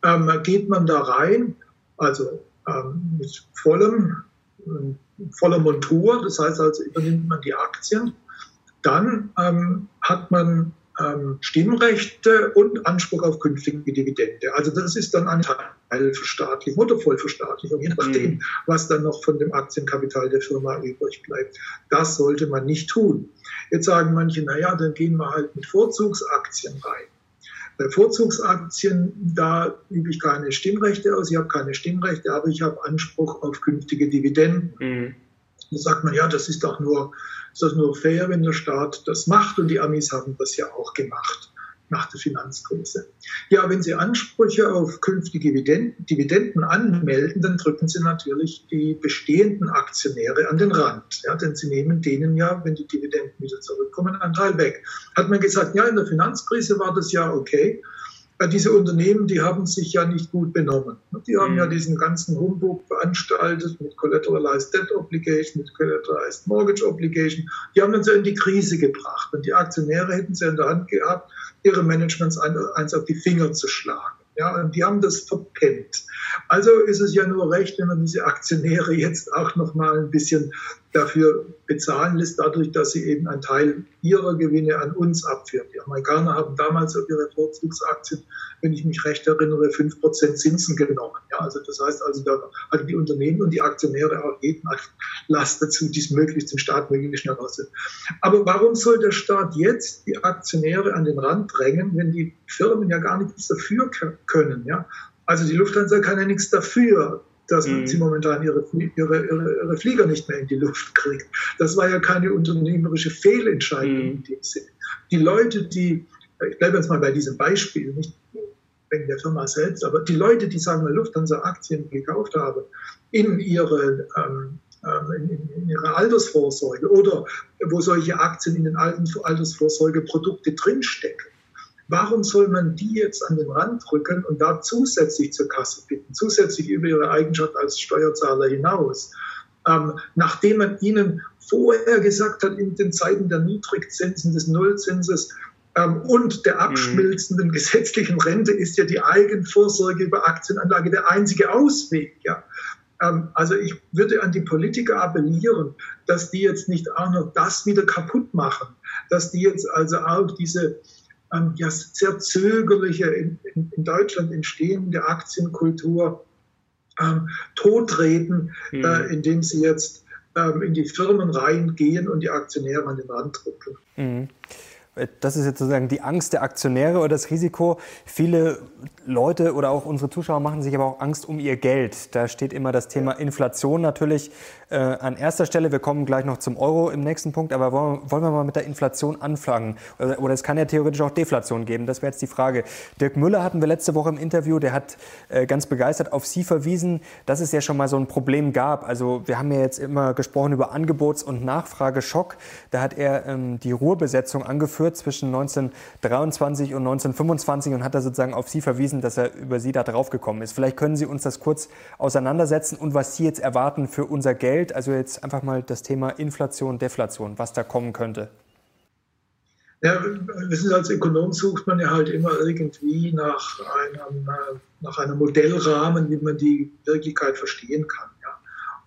ähm, geht man da rein, also ähm, mit vollem, äh, voller Montur, das heißt also übernimmt man die Aktien, dann ähm, hat man ähm, Stimmrechte und Anspruch auf künftige Dividende. Also das ist dann ein Teil Verstaatlichung oder Vollverstaatlichung, je nachdem, mhm. was dann noch von dem Aktienkapital der Firma übrig bleibt. Das sollte man nicht tun. Jetzt sagen manche, naja, dann gehen wir halt mit Vorzugsaktien rein. Bei Vorzugsaktien, da übe ich keine Stimmrechte aus. Ich habe keine Stimmrechte, aber ich habe Anspruch auf künftige Dividenden. Mhm. Da sagt man, ja, das ist doch nur, ist das nur fair, wenn der Staat das macht. Und die Amis haben das ja auch gemacht nach der Finanzkrise. Ja, wenn Sie Ansprüche auf künftige Dividenden, anmelden, dann drücken Sie natürlich die bestehenden Aktionäre an den Rand. Ja, denn Sie nehmen denen ja, wenn die Dividenden wieder zurückkommen, einen Teil weg. Hat man gesagt, ja, in der Finanzkrise war das ja okay. Diese Unternehmen, die haben sich ja nicht gut benommen. Die haben mhm. ja diesen ganzen Humbug veranstaltet mit Collateralized Debt Obligation, mit Collateralized Mortgage Obligation. Die haben uns ja in die Krise gebracht. Und die Aktionäre hätten sie in der Hand gehabt, ihre Managements eins auf die Finger zu schlagen. Ja, und die haben das verpennt. Also ist es ja nur recht, wenn man diese Aktionäre jetzt auch noch mal ein bisschen dafür bezahlen lässt, dadurch, dass sie eben einen Teil ihrer Gewinne an uns abführen. Die Amerikaner haben damals auf ihre Vorzugsaktien, wenn ich mich recht erinnere, 5% Zinsen genommen. Ja, also das heißt also, da hatten die Unternehmen und die Aktionäre auch jeden Last dazu, dies möglichst dem Staat möglichst schnell aussehen. Aber warum soll der Staat jetzt die Aktionäre an den Rand drängen, wenn die Firmen ja gar nichts dafür können? Ja? Also die Lufthansa kann ja nichts dafür dass mhm. sie momentan ihre, ihre, ihre, ihre, Flieger nicht mehr in die Luft kriegt. Das war ja keine unternehmerische Fehlentscheidung mhm. in dem Sinne. Die Leute, die, ich bleibe jetzt mal bei diesem Beispiel, nicht wegen der Firma selbst, aber die Leute, die sagen wir Lufthansa-Aktien gekauft haben, in ihre, ähm, ähm in, in ihre Altersvorsorge oder wo solche Aktien in den alten Altersvorsorgeprodukte drinstecken, Warum soll man die jetzt an den Rand rücken und da zusätzlich zur Kasse bitten, zusätzlich über ihre Eigenschaft als Steuerzahler hinaus? Ähm, nachdem man ihnen vorher gesagt hat, in den Zeiten der Niedrigzinsen, des Nullzinses ähm, und der mhm. abschmilzenden mhm. gesetzlichen Rente ist ja die Eigenvorsorge über Aktienanlage der einzige Ausweg. Ja? Ähm, also ich würde an die Politiker appellieren, dass die jetzt nicht auch noch das wieder kaputt machen, dass die jetzt also auch diese ja, sehr zögerliche, in, in, in, Deutschland entstehende Aktienkultur ähm, totreden, mhm. äh, indem sie jetzt ähm, in die Firmen reingehen und die Aktionäre an den Rand drücken. Mhm. Das ist jetzt sozusagen die Angst der Aktionäre oder das Risiko. Viele Leute oder auch unsere Zuschauer machen sich aber auch Angst um ihr Geld. Da steht immer das Thema Inflation natürlich äh, an erster Stelle. Wir kommen gleich noch zum Euro im nächsten Punkt, aber wollen, wollen wir mal mit der Inflation anfangen? Oder, oder, es kann ja theoretisch auch Deflation geben. Das wäre jetzt die Frage. Dirk Müller hatten wir letzte Woche im Interview, der hat äh, ganz begeistert auf Sie verwiesen, dass es ja schon mal so ein Problem gab. Also wir haben ja jetzt immer gesprochen über Angebots- und Nachfrageschock. Da hat er ähm, die Ruhrbesetzung angeführt zwischen 1923 und 1925 und hat da sozusagen auf Sie verwiesen dass er über Sie da drauf gekommen ist. Vielleicht können Sie uns das kurz auseinandersetzen und was Sie jetzt erwarten für unser Geld. Also jetzt einfach mal das Thema Inflation, Deflation, was da kommen könnte. Ja, wissen Sie, als Ökonom sucht man ja halt immer irgendwie nach einem, nach einem Modellrahmen, wie man die Wirklichkeit verstehen kann.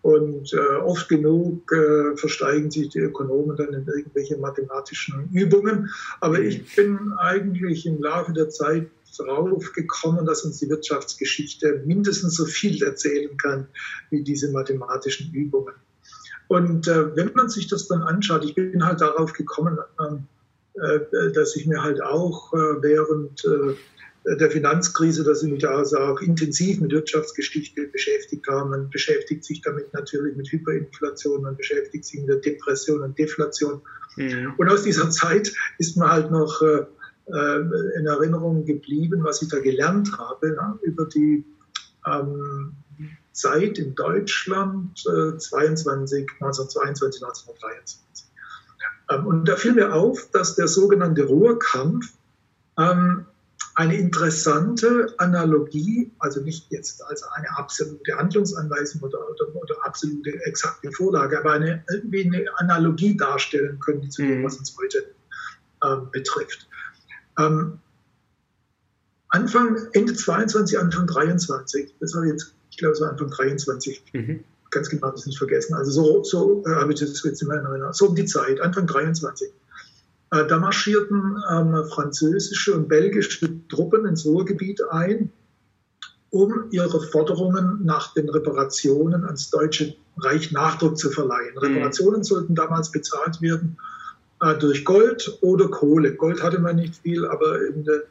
Und äh, oft genug äh, versteigen sich die Ökonomen dann in irgendwelche mathematischen Übungen. Aber ich bin eigentlich im Laufe der Zeit darauf gekommen, dass uns die Wirtschaftsgeschichte mindestens so viel erzählen kann wie diese mathematischen Übungen. Und äh, wenn man sich das dann anschaut, ich bin halt darauf gekommen, ähm, äh, dass ich mir halt auch äh, während äh, der Finanzkrise, dass sie mich also auch intensiv mit Wirtschaftsgeschichte beschäftigt haben. Man beschäftigt sich damit natürlich mit Hyperinflation, man beschäftigt sich mit der Depression und Deflation. Mhm. Und aus dieser Zeit ist man halt noch äh, äh in Erinnerung geblieben, was ich da gelernt habe ja, über die ähm, Zeit in Deutschland äh, 22, 1922, 1923. Ähm, und da fiel mir auf, dass der sogenannte Ruhrkampf ähm, eine interessante Analogie, also nicht jetzt als eine absolute Handlungsanweisung oder, oder, oder absolute exakte Vorlage, aber eine, irgendwie eine Analogie darstellen könnte zu dem, mhm. was uns heute ähm, betrifft. Ähm, Anfang, Ende 22, Anfang 23, das war jetzt, ich glaube, es war Anfang 23, mhm. ganz genau, das nicht vergessen. Also so, so äh, habe ich das jetzt in meiner Erinnerung, so um die Zeit, Anfang 23. Äh, da marschierten ähm, französische und belgische Truppen ins Ruhrgebiet ein, um ihre Forderungen nach den Reparationen ans Deutsche Reich Nachdruck zu verleihen. Mhm. Reparationen sollten damals bezahlt werden äh, durch Gold oder Kohle. Gold hatte man nicht viel, aber in den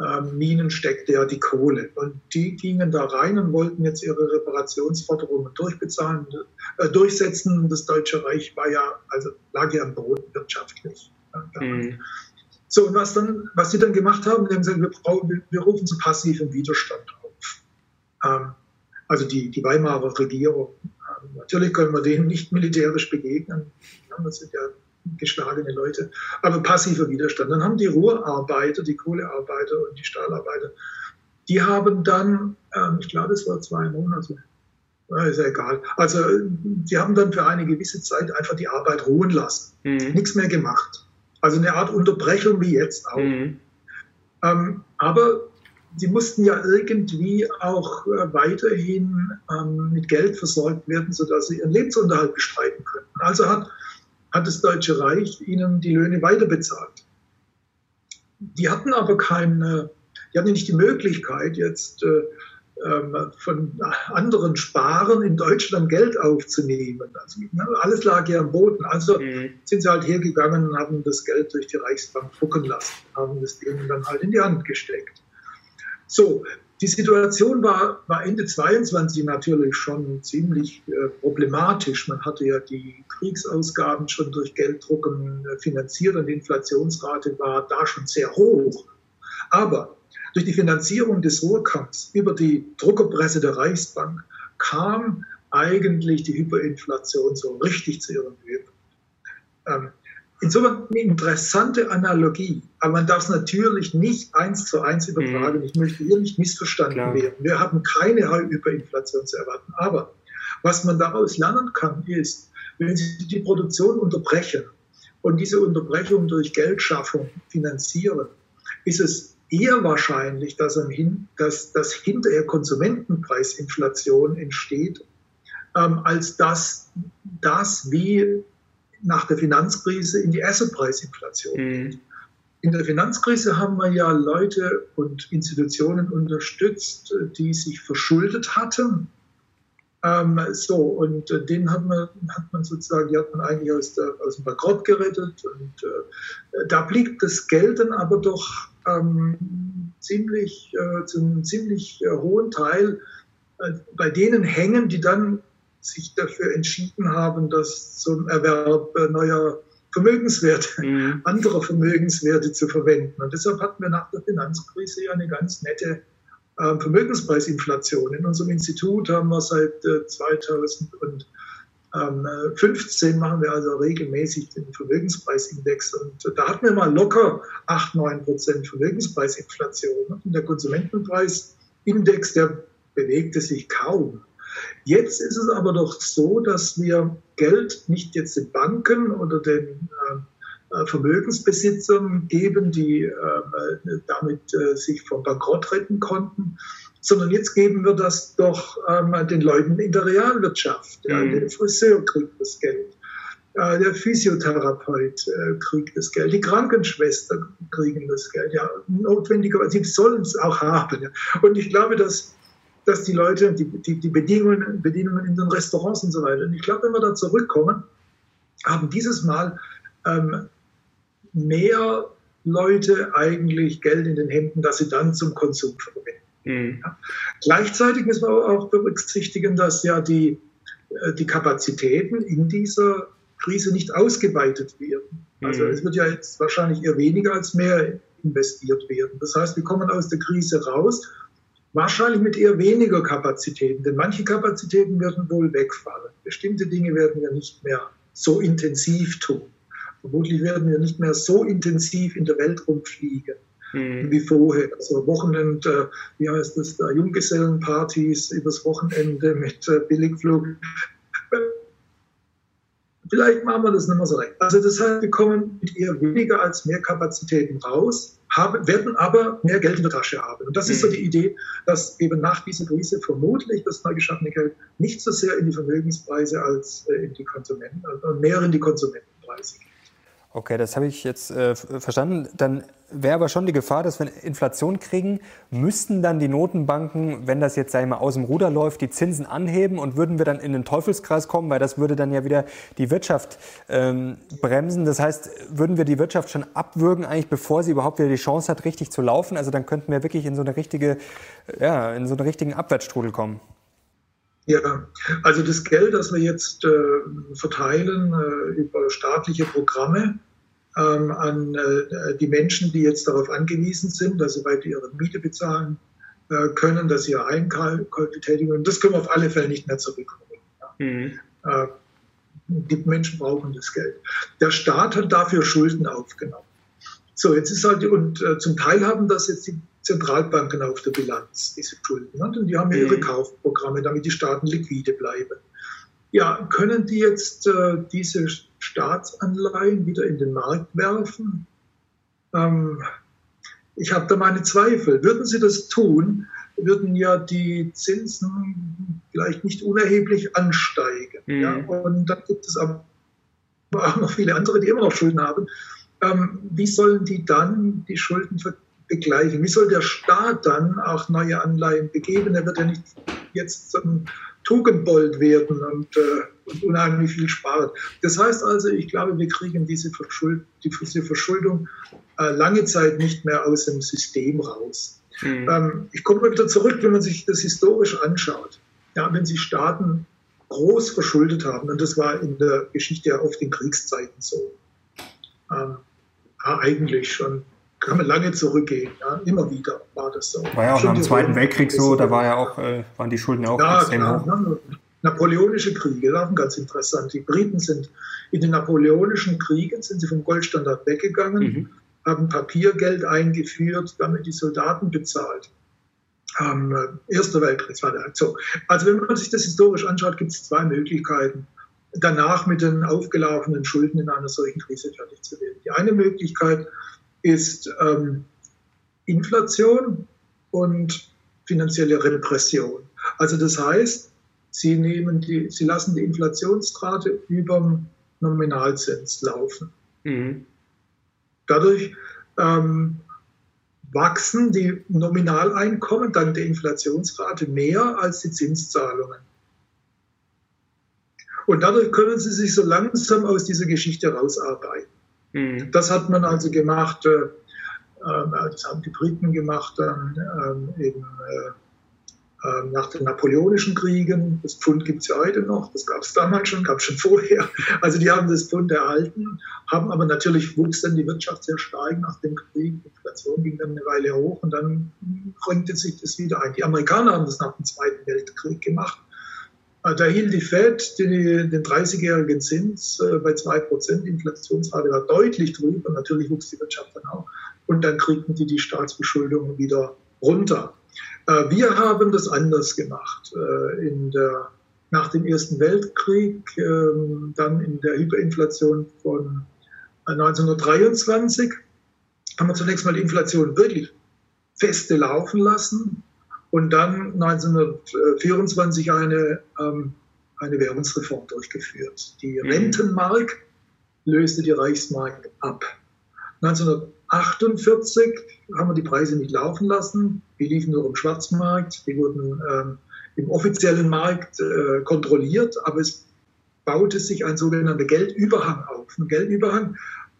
äh, Minen steckte ja die Kohle. Und die gingen da rein und wollten jetzt ihre Reparationsforderungen durchbezahlen, äh, durchsetzen. Das Deutsche Reich war ja, also lag ja am Boden wirtschaftlich. Mhm. So, und was, dann, was die dann gemacht haben, die haben gesagt, wir, brauchen, wir rufen zu passivem Widerstand auf. Ähm, also die, die Weimarer Regierung. Ähm, natürlich können wir denen nicht militärisch begegnen. Das sind ja geschlagene Leute. Aber passiver Widerstand. Dann haben die Ruhrarbeiter, die Kohlearbeiter und die Stahlarbeiter, die haben dann, ähm, ich glaube, es war zwei Monate, ist ja egal. Also die haben dann für eine gewisse Zeit einfach die Arbeit ruhen lassen. Mhm. Nichts mehr gemacht. Also eine Art Unterbrechung wie jetzt auch. Mhm. Ähm, aber sie mussten ja irgendwie auch äh, weiterhin ähm, mit Geld versorgt werden, sodass sie ihren Lebensunterhalt bestreiten könnten. Also hat, hat das Deutsche Reich ihnen die Löhne weiter bezahlt. Die hatten aber keine, die hatten nicht die Möglichkeit, jetzt äh, von anderen Sparen in Deutschland Geld aufzunehmen. Also, ne, alles lag ja am Boden. Also mhm. sind sie halt hergegangen und haben das Geld durch die Reichsbank drucken lassen, haben das Ding dann halt in die Hand gesteckt. So, die Situation war, war Ende 22 natürlich schon ziemlich äh, problematisch. Man hatte ja die Kriegsausgaben schon durch Gelddrucken äh, finanziert und die Inflationsrate war da schon sehr hoch. Aber durch die Finanzierung des Ruhrkampfs über die Druckerpresse der Reichsbank kam eigentlich die Hyperinflation so richtig zu ihrem Höhepunkt. Ähm, insofern eine interessante Analogie, aber man darf es natürlich nicht eins zu eins übertragen. Mhm. Ich möchte hier nicht missverstanden Klar. werden. Wir haben keine Hyperinflation zu erwarten. Aber was man daraus lernen kann, ist, wenn Sie die Produktion unterbrechen und diese Unterbrechung durch Geldschaffung finanzieren, ist es eher wahrscheinlich, dass, am, dass, dass hinterher Konsumentenpreisinflation entsteht, ähm, als dass das wie nach der Finanzkrise in die Assetpreisinflation geht. Mhm. In der Finanzkrise haben wir ja Leute und Institutionen unterstützt, die sich verschuldet hatten. Ähm, so, und äh, den hat man, hat man sozusagen, die hat man eigentlich aus, der, aus dem Bankrott gerettet. Und äh, da blieb das Geld dann aber doch ähm, ziemlich, äh, zu einem ziemlich äh, hohen Teil äh, bei denen hängen, die dann sich dafür entschieden haben, das zum Erwerb äh, neuer Vermögenswerte, mhm. anderer Vermögenswerte zu verwenden. Und deshalb hatten wir nach der Finanzkrise ja eine ganz nette äh, Vermögenspreisinflation. In unserem Institut haben wir seit äh, 2000 und 15 ähm, machen wir also regelmäßig den Vermögenspreisindex und da hatten wir mal locker 8, 9 Prozent Vermögenspreisinflation. Und der Konsumentenpreisindex, der bewegte sich kaum. Jetzt ist es aber doch so, dass wir Geld nicht jetzt den Banken oder den äh, Vermögensbesitzern geben, die äh, damit äh, sich vom Bankrott retten konnten, sondern jetzt geben wir das doch ähm, den Leuten in der Realwirtschaft. Ja, mhm. Der Friseur kriegt das Geld, äh, der Physiotherapeut äh, kriegt das Geld, die Krankenschwester kriegen das Geld. Ja, notwendigerweise, sie sollen es auch haben. Ja. Und ich glaube, dass dass die Leute, die, die, die Bedingungen, Bedingungen in den Restaurants und so weiter. Und ich glaube, wenn wir da zurückkommen, haben dieses Mal ähm, mehr Leute eigentlich Geld in den Händen, dass sie dann zum Konsum verwenden. Mhm. Ja. Gleichzeitig müssen wir auch berücksichtigen, dass ja die, äh, die Kapazitäten in dieser Krise nicht ausgeweitet werden. Also mhm. es wird ja jetzt wahrscheinlich eher weniger als mehr investiert werden. Das heißt, wir kommen aus der Krise raus, wahrscheinlich mit eher weniger Kapazitäten, denn manche Kapazitäten werden wohl wegfallen. Bestimmte Dinge werden wir nicht mehr so intensiv tun. Vermutlich werden wir nicht mehr so intensiv in der Welt rumfliegen mhm. wie vorher. Also Wochenende, wie heißt das da, Junggesellenpartys übers Wochenende mit äh, Billigflug. Vielleicht machen wir das nicht mehr so recht. Also das heißt, wir kommen mit eher weniger als mehr Kapazitäten raus, haben, werden aber mehr Geld in der Tasche haben. Und das mhm. ist so mhm. die Idee, dass eben nach dieser Krise vermutlich das neu geschaffene Geld nicht so sehr in die Vermögenspreise als äh, in die Konsumenten, also mehr in die Konsumentenpreise geht. Okay, das habe ich jetzt äh, verstanden. Dann wäre aber schon die Gefahr, dass wir Inflation kriegen, müssten dann die Notenbanken, wenn das jetzt einmal aus dem Ruder läuft, die Zinsen anheben und würden wir dann in den Teufelskreis kommen, weil das würde dann ja wieder die Wirtschaft ähm, bremsen. Das heißt, würden wir die Wirtschaft schon abwürgen, eigentlich bevor sie überhaupt wieder die Chance hat, richtig zu laufen. Also dann könnten wir wirklich in so eine richtige, ja, in so einen richtigen Abwärtsstrudel kommen. Ja, also das Geld, das wir jetzt äh, verteilen äh, über staatliche Programme ähm, an äh, die Menschen, die jetzt darauf angewiesen sind, dass sie weiter ihre Miete bezahlen äh, können, dass sie ihre Einkäufe tätigen. Das können wir auf alle Fälle nicht mehr zurückholen. Ja. Mhm. Äh, die Menschen brauchen das Geld. Der Staat hat dafür Schulden aufgenommen. So, jetzt ist halt, und äh, zum Teil haben das jetzt die Zentralbanken auf der Bilanz, diese Schulden. Und die haben ja ihre mhm. Kaufprogramme, damit die Staaten liquide bleiben. Ja, können die jetzt äh, diese Staatsanleihen wieder in den Markt werfen? Ähm, ich habe da meine Zweifel. Würden sie das tun, würden ja die Zinsen vielleicht nicht unerheblich ansteigen. Mhm. Ja? Und dann gibt es aber auch noch viele andere, die immer noch Schulden haben. Ähm, wie sollen die dann die Schulden verdienen? Begleichen. Wie soll der Staat dann auch neue Anleihen begeben? Er wird ja nicht jetzt zum Tugendbold werden und, äh, und unheimlich viel sparen. Das heißt also, ich glaube, wir kriegen diese, Verschuld diese Verschuldung äh, lange Zeit nicht mehr aus dem System raus. Mhm. Ähm, ich komme mal wieder zurück, wenn man sich das historisch anschaut. Ja, wenn sich Staaten groß verschuldet haben, und das war in der Geschichte ja oft in Kriegszeiten so, ähm, ja, eigentlich schon kann man lange zurückgehen. Ja, immer wieder war das so. War ja auch nach dem Zweiten Weltkrieg so, da war ja auch, äh, waren die Schulden auch ja, extrem klar, hoch. Ne? Napoleonische Kriege waren ganz interessant. Die Briten sind in den napoleonischen Kriegen sind sie vom Goldstandard weggegangen, mhm. haben Papiergeld eingeführt, damit die Soldaten bezahlt. Ähm, Erster Weltkrieg war der. So. Also wenn man sich das historisch anschaut, gibt es zwei Möglichkeiten danach mit den aufgelaufenen Schulden in einer solchen Krise fertig zu werden. Die eine Möglichkeit ist ähm, Inflation und finanzielle Repression. Also das heißt, sie, nehmen die, sie lassen die Inflationsrate über dem Nominalzins laufen. Mhm. Dadurch ähm, wachsen die Nominaleinkommen dank der Inflationsrate mehr als die Zinszahlungen. Und dadurch können sie sich so langsam aus dieser Geschichte rausarbeiten. Mhm. Das hat man also gemacht, äh, äh, das haben die Briten gemacht dann äh, eben äh, ähm, nach den Napoleonischen Kriegen. Das Pfund gibt es ja heute noch, das gab es damals schon, gab es schon vorher. Also die haben das Pfund erhalten, haben aber natürlich wuchs dann die Wirtschaft sehr stark nach dem Krieg. Die Inflation ging dann eine Weile hoch und dann bringte sich das wieder ein. Die Amerikaner haben das nach dem Zweiten Weltkrieg gemacht da hielt die Fed den, den 30-jährigen Zins äh, bei 2%, die Inflationsrate war deutlich drüber, natürlich wuchs die Wirtschaft dann auch, und dann kriegten die die Staatsbeschuldung wieder runter. Äh, wir haben das anders gemacht. In der, nach dem Ersten Weltkrieg, ähm, dann in der Hyperinflation von 1923, haben wir zunächst mal die Inflation wirklich feste laufen lassen und dann 1924 eine, ähm, eine Währungsreform durchgeführt. Die mhm. Rentenmark löste die Reichsmark ab. 1948 haben wir die Preise nicht laufen lassen. Die liefen nur im Schwarzmarkt. Die wurden ähm, im offiziellen Markt äh, kontrolliert, aber es baute sich ein sogenannter Geldüberhang auf. Ein Geldüberhang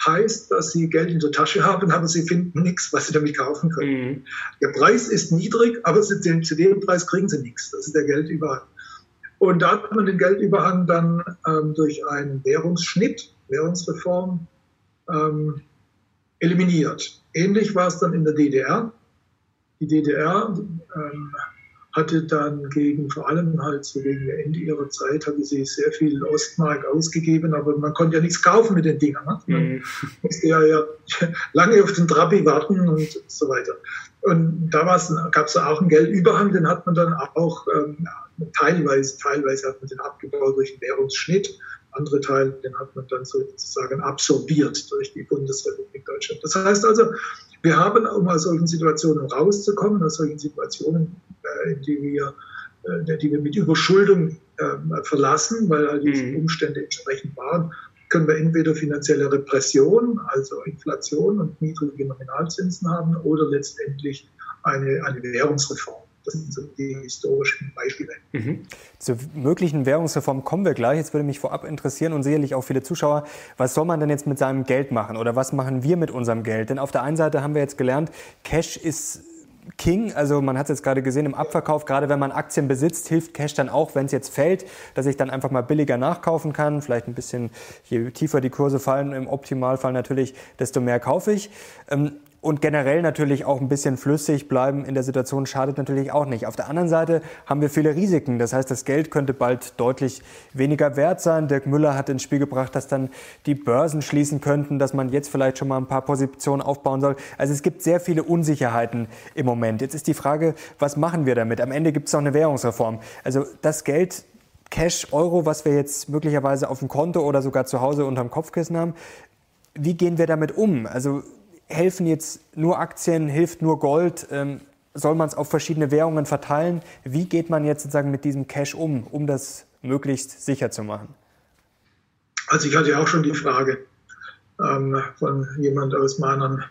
heißt, dass sie Geld in der Tasche haben, aber sie finden nichts, was sie damit kaufen können. Mhm. Der Preis ist niedrig, aber zu dem Preis kriegen sie nichts. Das ist der Geldüberhang. Und da hat man den Geldüberhang dann ähm, durch einen Währungsschnitt, Währungsreform, ähm, eliminiert. Ähnlich war es dann in der DDR. Die DDR ähm, hatte dann gegen, vor allem halt so gegen Ende ihrer Zeit, hatte sie sehr viel Ostmark ausgegeben, aber man konnte ja nichts kaufen mit den Dingern. Ne? Man mhm. musste ja, ja lange auf den Trabi warten und so weiter. Und da gab es auch einen Geldüberhang, den hat man dann auch ähm, teilweise, teilweise hat man den abgebaut durch einen Währungsschnitt. Andere Teil, den hat man dann sozusagen absorbiert durch die Bundesrepublik Deutschland. Das heißt also, wir haben, um aus solchen Situationen rauszukommen, aus solchen Situationen, die wir, äh, die wir mit Überschuldung äh, verlassen, weil all diese mhm. Umstände entsprechend waren, können wir entweder finanzielle Repression, also Inflation und niedrige Nominalzinsen haben, oder letztendlich eine, eine Währungsreform. Das sind so die historischen Beispiele. Mhm. Zur möglichen Währungsreform kommen wir gleich. Jetzt würde mich vorab interessieren und sicherlich auch viele Zuschauer, was soll man denn jetzt mit seinem Geld machen oder was machen wir mit unserem Geld? Denn auf der einen Seite haben wir jetzt gelernt, Cash ist King. Also man hat es jetzt gerade gesehen im Abverkauf, gerade wenn man Aktien besitzt, hilft Cash dann auch, wenn es jetzt fällt, dass ich dann einfach mal billiger nachkaufen kann. Vielleicht ein bisschen, je tiefer die Kurse fallen, im Optimalfall natürlich, desto mehr kaufe ich. Ähm, und generell natürlich auch ein bisschen flüssig bleiben in der Situation schadet natürlich auch nicht. Auf der anderen Seite haben wir viele Risiken. Das heißt, das Geld könnte bald deutlich weniger wert sein. Dirk Müller hat ins Spiel gebracht, dass dann die Börsen schließen könnten, dass man jetzt vielleicht schon mal ein paar Positionen aufbauen soll. Also es gibt sehr viele Unsicherheiten im Moment. Jetzt ist die Frage, was machen wir damit? Am Ende gibt es noch eine Währungsreform. Also das Geld, Cash, Euro, was wir jetzt möglicherweise auf dem Konto oder sogar zu Hause unterm Kopfkissen haben, wie gehen wir damit um? Also helfen jetzt nur Aktien, hilft nur Gold? Ähm, soll man es auf verschiedene Währungen verteilen? Wie geht man jetzt sozusagen mit diesem Cash um, um das möglichst sicher zu machen? Also ich hatte ja auch schon die Frage ähm, von jemand aus meiner,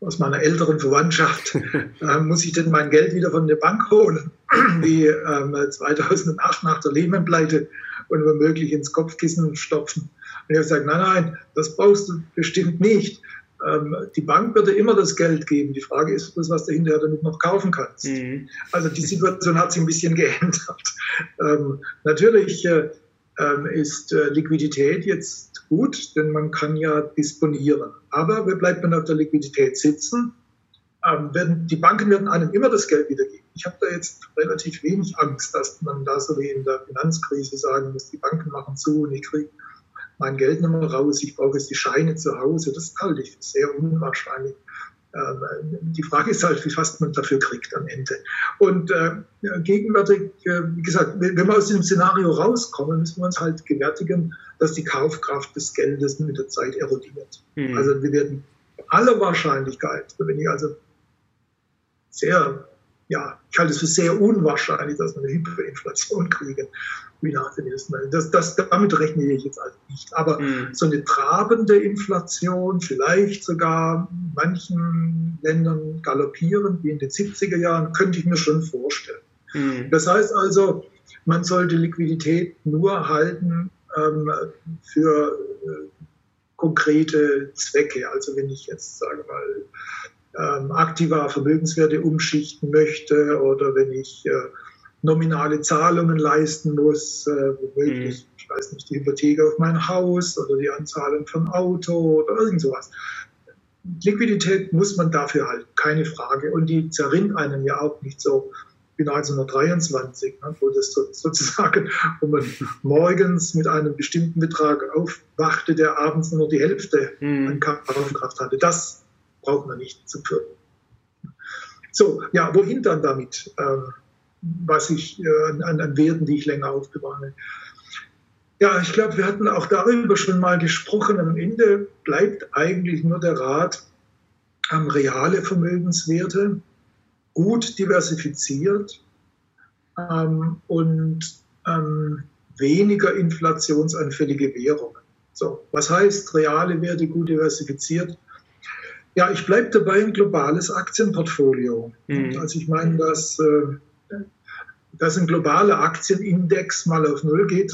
aus meiner älteren Verwandtschaft, äh, muss ich denn mein Geld wieder von der Bank holen, wie ähm, 2008 nach der Lehman-Pleite und womöglich ins Kopfkissen stopfen? Und ich habe gesagt, nein, nein, das brauchst du bestimmt nicht. Ähm, die Bank wird dir immer das Geld geben. Die Frage ist bloß, was du hinterher damit noch kaufen kannst. Mhm. Also die Situation hat sich ein bisschen geändert. Ähm, natürlich äh, ähm, ist äh, Liquidität jetzt gut, denn man kann ja disponieren. Aber wer bleibt man auf der Liquidität sitzen? Ähm, werden, die Banken werden einem immer das Geld wiedergeben. Ich habe da jetzt relativ wenig Angst, dass man da so wie in der Finanzkrise sagen muss, die Banken machen zu und ich kriege mein Geld nicht mehr raus, ich brauche jetzt die Scheine zu Hause. Das halte ich für sehr unwahrscheinlich. Ähm, die Frage ist halt, wie fast man dafür kriegt am Ende. Und äh, gegenwärtig, äh, wie gesagt, wenn wir aus diesem Szenario rauskommen, müssen wir uns halt gewärtigen, dass die Kaufkraft des Geldes mit der Zeit erodiert. Mhm. Also wir werden aller Wahrscheinlichkeit, wenn ich also sehr ja, ich halte es für sehr unwahrscheinlich, dass wir eine Hyperinflation kriegen, wie nach dem ersten Mal. Das, das, damit rechne ich jetzt also nicht. Aber mhm. so eine trabende Inflation, vielleicht sogar in manchen Ländern galoppierend, wie in den 70er Jahren, könnte ich mir schon vorstellen. Mhm. Das heißt also, man sollte Liquidität nur halten ähm, für äh, konkrete Zwecke. Also wenn ich jetzt, sage mal, ähm, aktiver Vermögenswerte umschichten möchte oder wenn ich äh, nominale Zahlungen leisten muss, äh, womöglich, mhm. ich weiß nicht, die Hypothek auf mein Haus oder die Anzahlung von Auto oder irgend sowas. Liquidität muss man dafür halten, keine Frage. Und die zerrinnt einem ja auch nicht so wie 1923, ne, wo das sozusagen, wo man morgens mit einem bestimmten Betrag aufwachte, der abends nur noch die Hälfte mhm. an Kaufkraft hatte. Das braucht man nicht zu führen. So, ja, wohin dann damit, ähm, was ich äh, an, an Werten, die ich länger aufbewahre? Ja, ich glaube, wir hatten auch darüber schon mal gesprochen. Am Ende bleibt eigentlich nur der Rat, ähm, reale Vermögenswerte gut diversifiziert ähm, und ähm, weniger inflationsanfällige Währungen. So, was heißt reale Werte gut diversifiziert? Ja, ich bleibe dabei ein globales Aktienportfolio. Mhm. Also ich meine, dass, äh, dass ein globaler Aktienindex mal auf Null geht,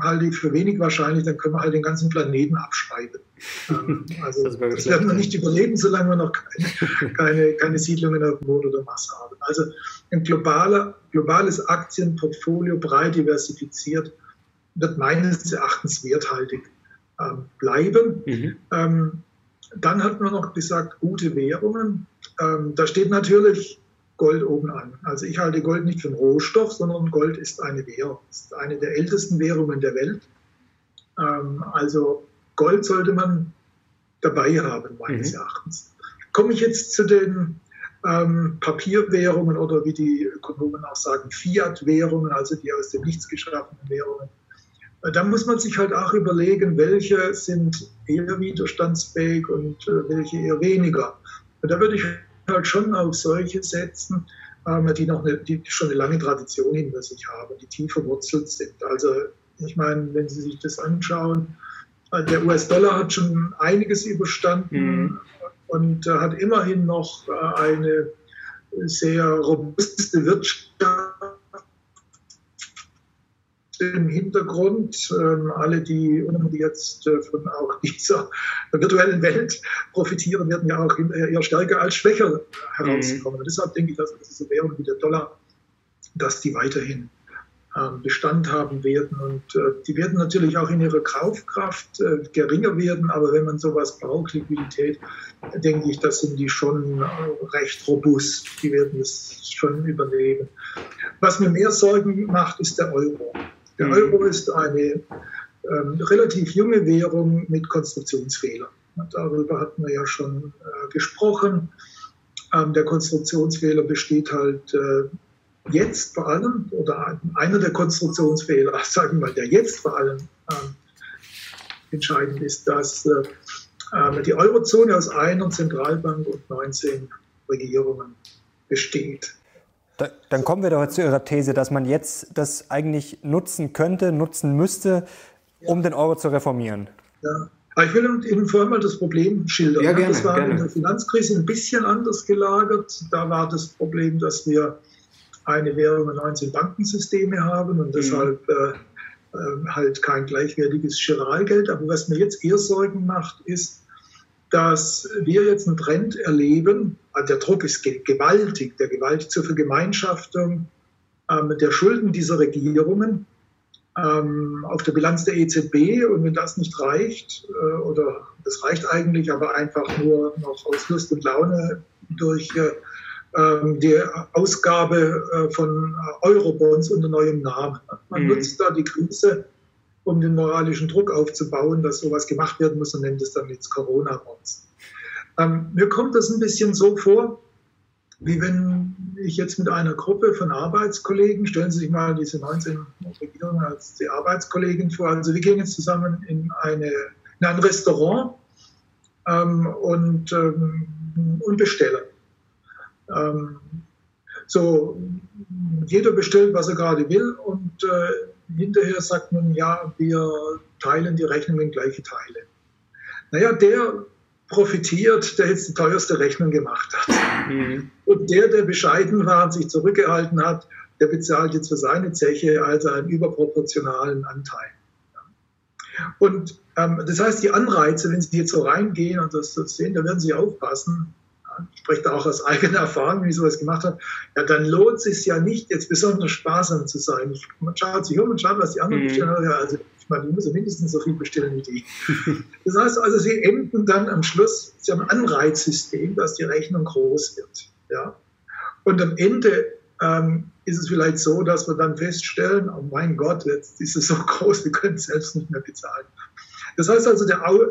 halte ich für wenig wahrscheinlich, dann können wir halt den ganzen Planeten abschreiben. Ähm, also das, das werden wir nicht überleben, solange wir noch keine, keine, keine Siedlungen auf dem Mond oder Mars haben. Also ein globaler, globales Aktienportfolio, breit diversifiziert, wird meines Erachtens werthaltig ähm, bleiben. Mhm. Ähm, dann hat man noch gesagt, gute Währungen. Ähm, da steht natürlich Gold oben an. Also ich halte Gold nicht für einen Rohstoff, sondern Gold ist eine Währung. Es ist eine der ältesten Währungen der Welt. Ähm, also Gold sollte man dabei haben, meines mhm. Erachtens. Komme ich jetzt zu den ähm, Papierwährungen oder wie die Ökonomen auch sagen, Fiat-Währungen, also die aus dem Nichts geschaffenen Währungen. Äh, da muss man sich halt auch überlegen, welche sind eher widerstandsfähig und äh, welche eher weniger. Und da würde ich halt schon auf solche setzen, ähm, die noch eine, die schon eine lange Tradition hinter sich haben, die tief verwurzelt sind. Also ich meine, wenn Sie sich das anschauen, äh, der US-Dollar hat schon einiges überstanden mhm. und hat immerhin noch eine sehr robuste Wirtschaft im Hintergrund. Ähm, alle, die, die jetzt äh, von auch dieser virtuellen Welt profitieren, werden ja auch eher stärker als schwächer herauskommen. Mhm. deshalb denke ich, dass diese Währung wie der Dollar, dass die weiterhin ähm, Bestand haben werden. Und äh, die werden natürlich auch in ihrer Kaufkraft äh, geringer werden, aber wenn man sowas braucht, Liquidität, denke ich, das sind die schon recht robust. Die werden es schon überleben. Was mir mehr Sorgen macht, ist der Euro. Der Euro ist eine ähm, relativ junge Währung mit Konstruktionsfehlern. Darüber hatten wir ja schon äh, gesprochen. Ähm, der Konstruktionsfehler besteht halt äh, jetzt vor allem, oder einer der Konstruktionsfehler, sagen wir mal, der jetzt vor allem ähm, entscheidend ist, dass äh, ähm, die Eurozone aus einer Zentralbank und 19 Regierungen besteht. Da, dann kommen wir doch zu Ihrer These, dass man jetzt das eigentlich nutzen könnte, nutzen müsste, um den Euro zu reformieren. Ja. Aber ich will Ihnen vorher mal das Problem schildern. Ja, gerne, das war gerne. in der Finanzkrise ein bisschen anders gelagert. Da war das Problem, dass wir eine Währung und 19 Bankensysteme haben und mhm. deshalb äh, äh, halt kein gleichwertiges Giralgeld. Aber was mir jetzt eher Sorgen macht, ist, dass wir jetzt einen Trend erleben, also der Druck ist gewaltig, der Gewalt zur Vergemeinschaftung ähm, der Schulden dieser Regierungen ähm, auf der Bilanz der EZB. Und wenn das nicht reicht, äh, oder das reicht eigentlich, aber einfach nur noch aus Lust und Laune durch äh, ähm, die Ausgabe äh, von Eurobonds unter neuem Namen. Man mhm. nutzt da die Krise um den moralischen Druck aufzubauen, dass sowas gemacht werden muss und nennt es dann jetzt Corona-Bonds. Ähm, mir kommt das ein bisschen so vor, wie wenn ich jetzt mit einer Gruppe von Arbeitskollegen, stellen Sie sich mal diese 19 Regierungen als die Arbeitskollegen vor, also wir gehen jetzt zusammen in, eine, in ein Restaurant ähm, und, ähm, und bestellen. Ähm, so, jeder bestellt, was er gerade will und äh, hinterher sagt man, ja, wir teilen die Rechnung in gleiche Teile. Naja, der profitiert, der jetzt die teuerste Rechnung gemacht hat. Mhm. Und der, der bescheiden war und sich zurückgehalten hat, der bezahlt jetzt für seine Zeche also einen überproportionalen Anteil. Und ähm, das heißt, die Anreize, wenn Sie jetzt so reingehen und das, das sehen, da werden Sie aufpassen, ich spreche da auch aus eigener Erfahrung, wie ich sowas gemacht habe, ja, dann lohnt es sich ja nicht, jetzt besonders sparsam zu sein. Man schaut sich um und schaut, was die anderen mhm. bestellen. Ja, also ich meine, ich muss mindestens so viel bestellen wie die. Das heißt also, sie enden dann am Schluss, sie haben ein Anreizsystem, dass die Rechnung groß wird. Ja? Und am Ende ähm, ist es vielleicht so, dass wir dann feststellen, oh mein Gott, jetzt ist es so groß, wir können es selbst nicht mehr bezahlen. Das heißt also, der, Euro,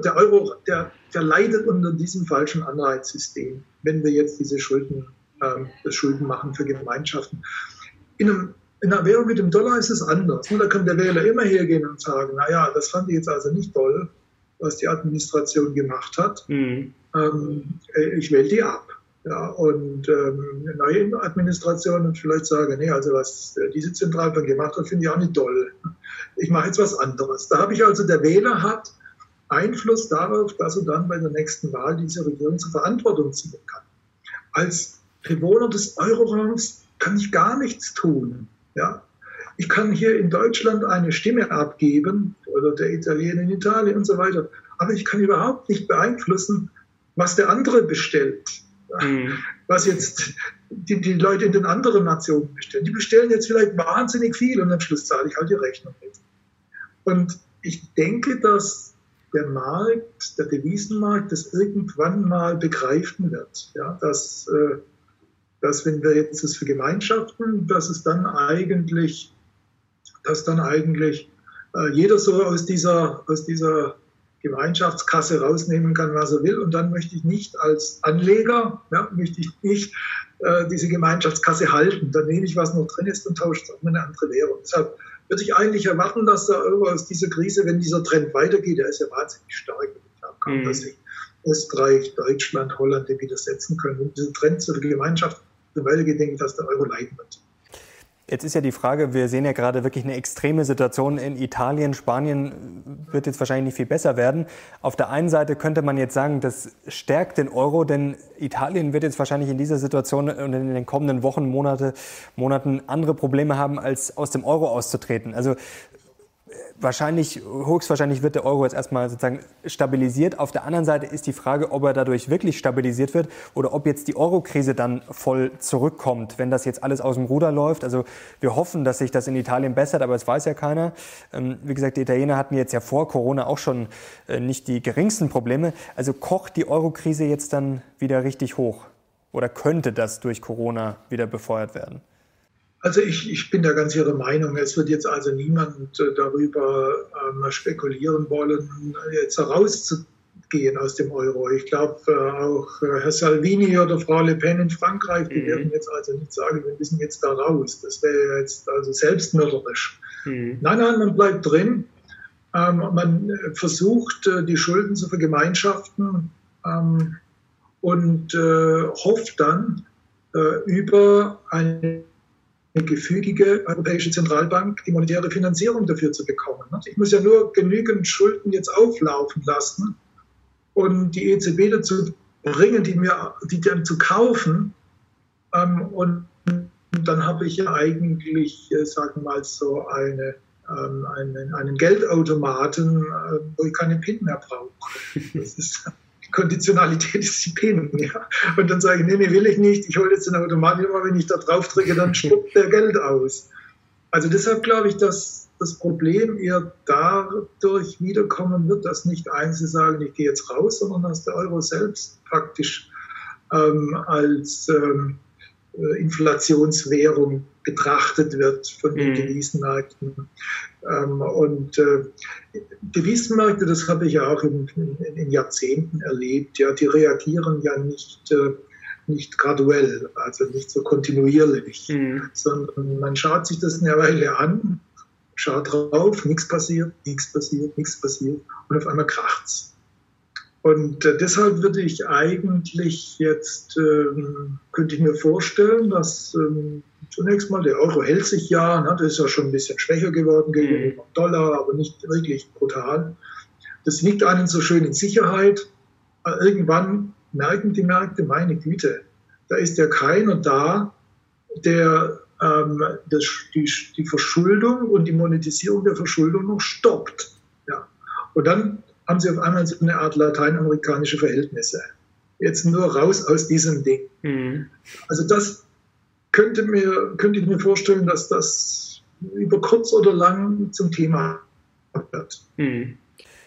der, der leidet unter diesem falschen Anreizsystem, wenn wir jetzt diese Schulden, ähm, das Schulden machen für Gemeinschaften. In, einem, in einer Währung mit dem Dollar ist es anders. Da kann der Wähler immer hergehen und sagen, naja, das fand ich jetzt also nicht toll, was die Administration gemacht hat. Mhm. Ähm, ich wähle die ab. Ja, und ähm, eine neue Administration und vielleicht sagen, nee, also was diese Zentralbank gemacht hat, finde ich auch nicht toll. Ich mache jetzt was anderes. Da habe ich also, der Wähler hat Einfluss darauf, dass er dann bei der nächsten Wahl diese Regierung zur Verantwortung ziehen kann. Als Bewohner des Euroraums kann ich gar nichts tun. Ja? Ich kann hier in Deutschland eine Stimme abgeben oder der Italiener in Italien und so weiter, aber ich kann überhaupt nicht beeinflussen, was der andere bestellt. Mhm. Was jetzt die, die Leute in den anderen Nationen bestellen. Die bestellen jetzt vielleicht wahnsinnig viel und am Schluss zahle ich halt die Rechnung mit. Und ich denke, dass der Markt, der Devisenmarkt, das irgendwann mal begreifen wird. Ja, dass, äh, dass wenn wir jetzt das vergemeinschaften, dass es dann eigentlich, dass dann eigentlich äh, jeder so aus dieser, aus dieser Gemeinschaftskasse rausnehmen kann, was er will. Und dann möchte ich nicht als Anleger, ja, möchte ich nicht äh, diese Gemeinschaftskasse halten. Dann nehme ich, was noch drin ist und tausche es auf eine andere Währung. Deshalb würde ich eigentlich erwarten, dass der Euro aus dieser Krise, wenn dieser Trend weitergeht, der ist ja wahnsinnig stark, kann, mhm. dass sich Österreich, Deutschland, Holland dem widersetzen können. Wenn dieser Trend zur Gemeinschaft weitergeht, denke ich, dass der Euro leiden wird. Jetzt ist ja die Frage, wir sehen ja gerade wirklich eine extreme Situation in Italien. Spanien wird jetzt wahrscheinlich nicht viel besser werden. Auf der einen Seite könnte man jetzt sagen, das stärkt den Euro, denn Italien wird jetzt wahrscheinlich in dieser Situation und in den kommenden Wochen, Monate, Monaten andere Probleme haben, als aus dem Euro auszutreten. Also wahrscheinlich, höchstwahrscheinlich wird der Euro jetzt erstmal sozusagen stabilisiert. Auf der anderen Seite ist die Frage, ob er dadurch wirklich stabilisiert wird oder ob jetzt die Euro-Krise dann voll zurückkommt, wenn das jetzt alles aus dem Ruder läuft. Also wir hoffen, dass sich das in Italien bessert, aber es weiß ja keiner. Ähm, wie gesagt, die Italiener hatten jetzt ja vor Corona auch schon äh, nicht die geringsten Probleme. Also kocht die Euro-Krise jetzt dann wieder richtig hoch? Oder könnte das durch Corona wieder befeuert werden? Also ich, ich bin da ganz Ihrer Meinung. Es wird jetzt also niemand äh, darüber ähm, spekulieren wollen, jetzt herauszugehen aus dem Euro. Ich glaube, äh, auch äh, Herr Salvini oder Frau Le Pen in Frankreich, die mhm. werden jetzt also nicht sagen, wir müssen jetzt da raus. Das wäre jetzt also selbstmörderisch. Mhm. Nein, nein, man bleibt drin. Ähm, man versucht, äh, die Schulden zu vergemeinschaften ähm, und äh, hofft dann äh, über eine eine gefügige Europäische Zentralbank die monetäre Finanzierung dafür zu bekommen. Ich muss ja nur genügend Schulden jetzt auflaufen lassen und die EZB dazu bringen, die mir, die dann zu kaufen. Ähm, und dann habe ich ja eigentlich, äh, sagen wir mal, so eine, ähm, einen, einen Geldautomaten, äh, wo ich keine PIN mehr brauche. Das ist Konditionalität Disziplin. Ja? Und dann sage ich, nee, nee, will ich nicht. Ich hole jetzt den Automaten immer, wenn ich da drauf drücke, dann spuckt der Geld aus. Also deshalb glaube ich, dass das Problem eher dadurch wiederkommen wird, dass nicht Einzelne sagen, ich gehe jetzt raus, sondern dass der Euro selbst praktisch ähm, als ähm, äh, Inflationswährung betrachtet wird von den mhm. Devisenmärkten. Ähm, und äh, Devisenmärkte, das habe ich ja auch in, in, in, Jahrzehnten erlebt, ja, die reagieren ja nicht, äh, nicht graduell, also nicht so kontinuierlich, mhm. sondern man schaut sich das eine Weile an, schaut drauf, nichts passiert, nichts passiert, nichts passiert und auf einmal kracht's. Und äh, deshalb würde ich eigentlich jetzt, ähm, könnte ich mir vorstellen, dass ähm, zunächst mal der Euro hält sich ja, ne, das ist ja schon ein bisschen schwächer geworden gegenüber dem mhm. Dollar, aber nicht wirklich brutal. Das liegt einen so schön in Sicherheit. Irgendwann merken die Märkte, meine Güte, da ist ja keiner da, der ähm, das, die, die Verschuldung und die Monetisierung der Verschuldung noch stoppt. Ja. Und dann haben sie auf einmal so eine Art lateinamerikanische Verhältnisse. Jetzt nur raus aus diesem Ding. Mhm. Also das könnte, mir, könnte ich mir vorstellen, dass das über kurz oder lang zum Thema wird. Mhm.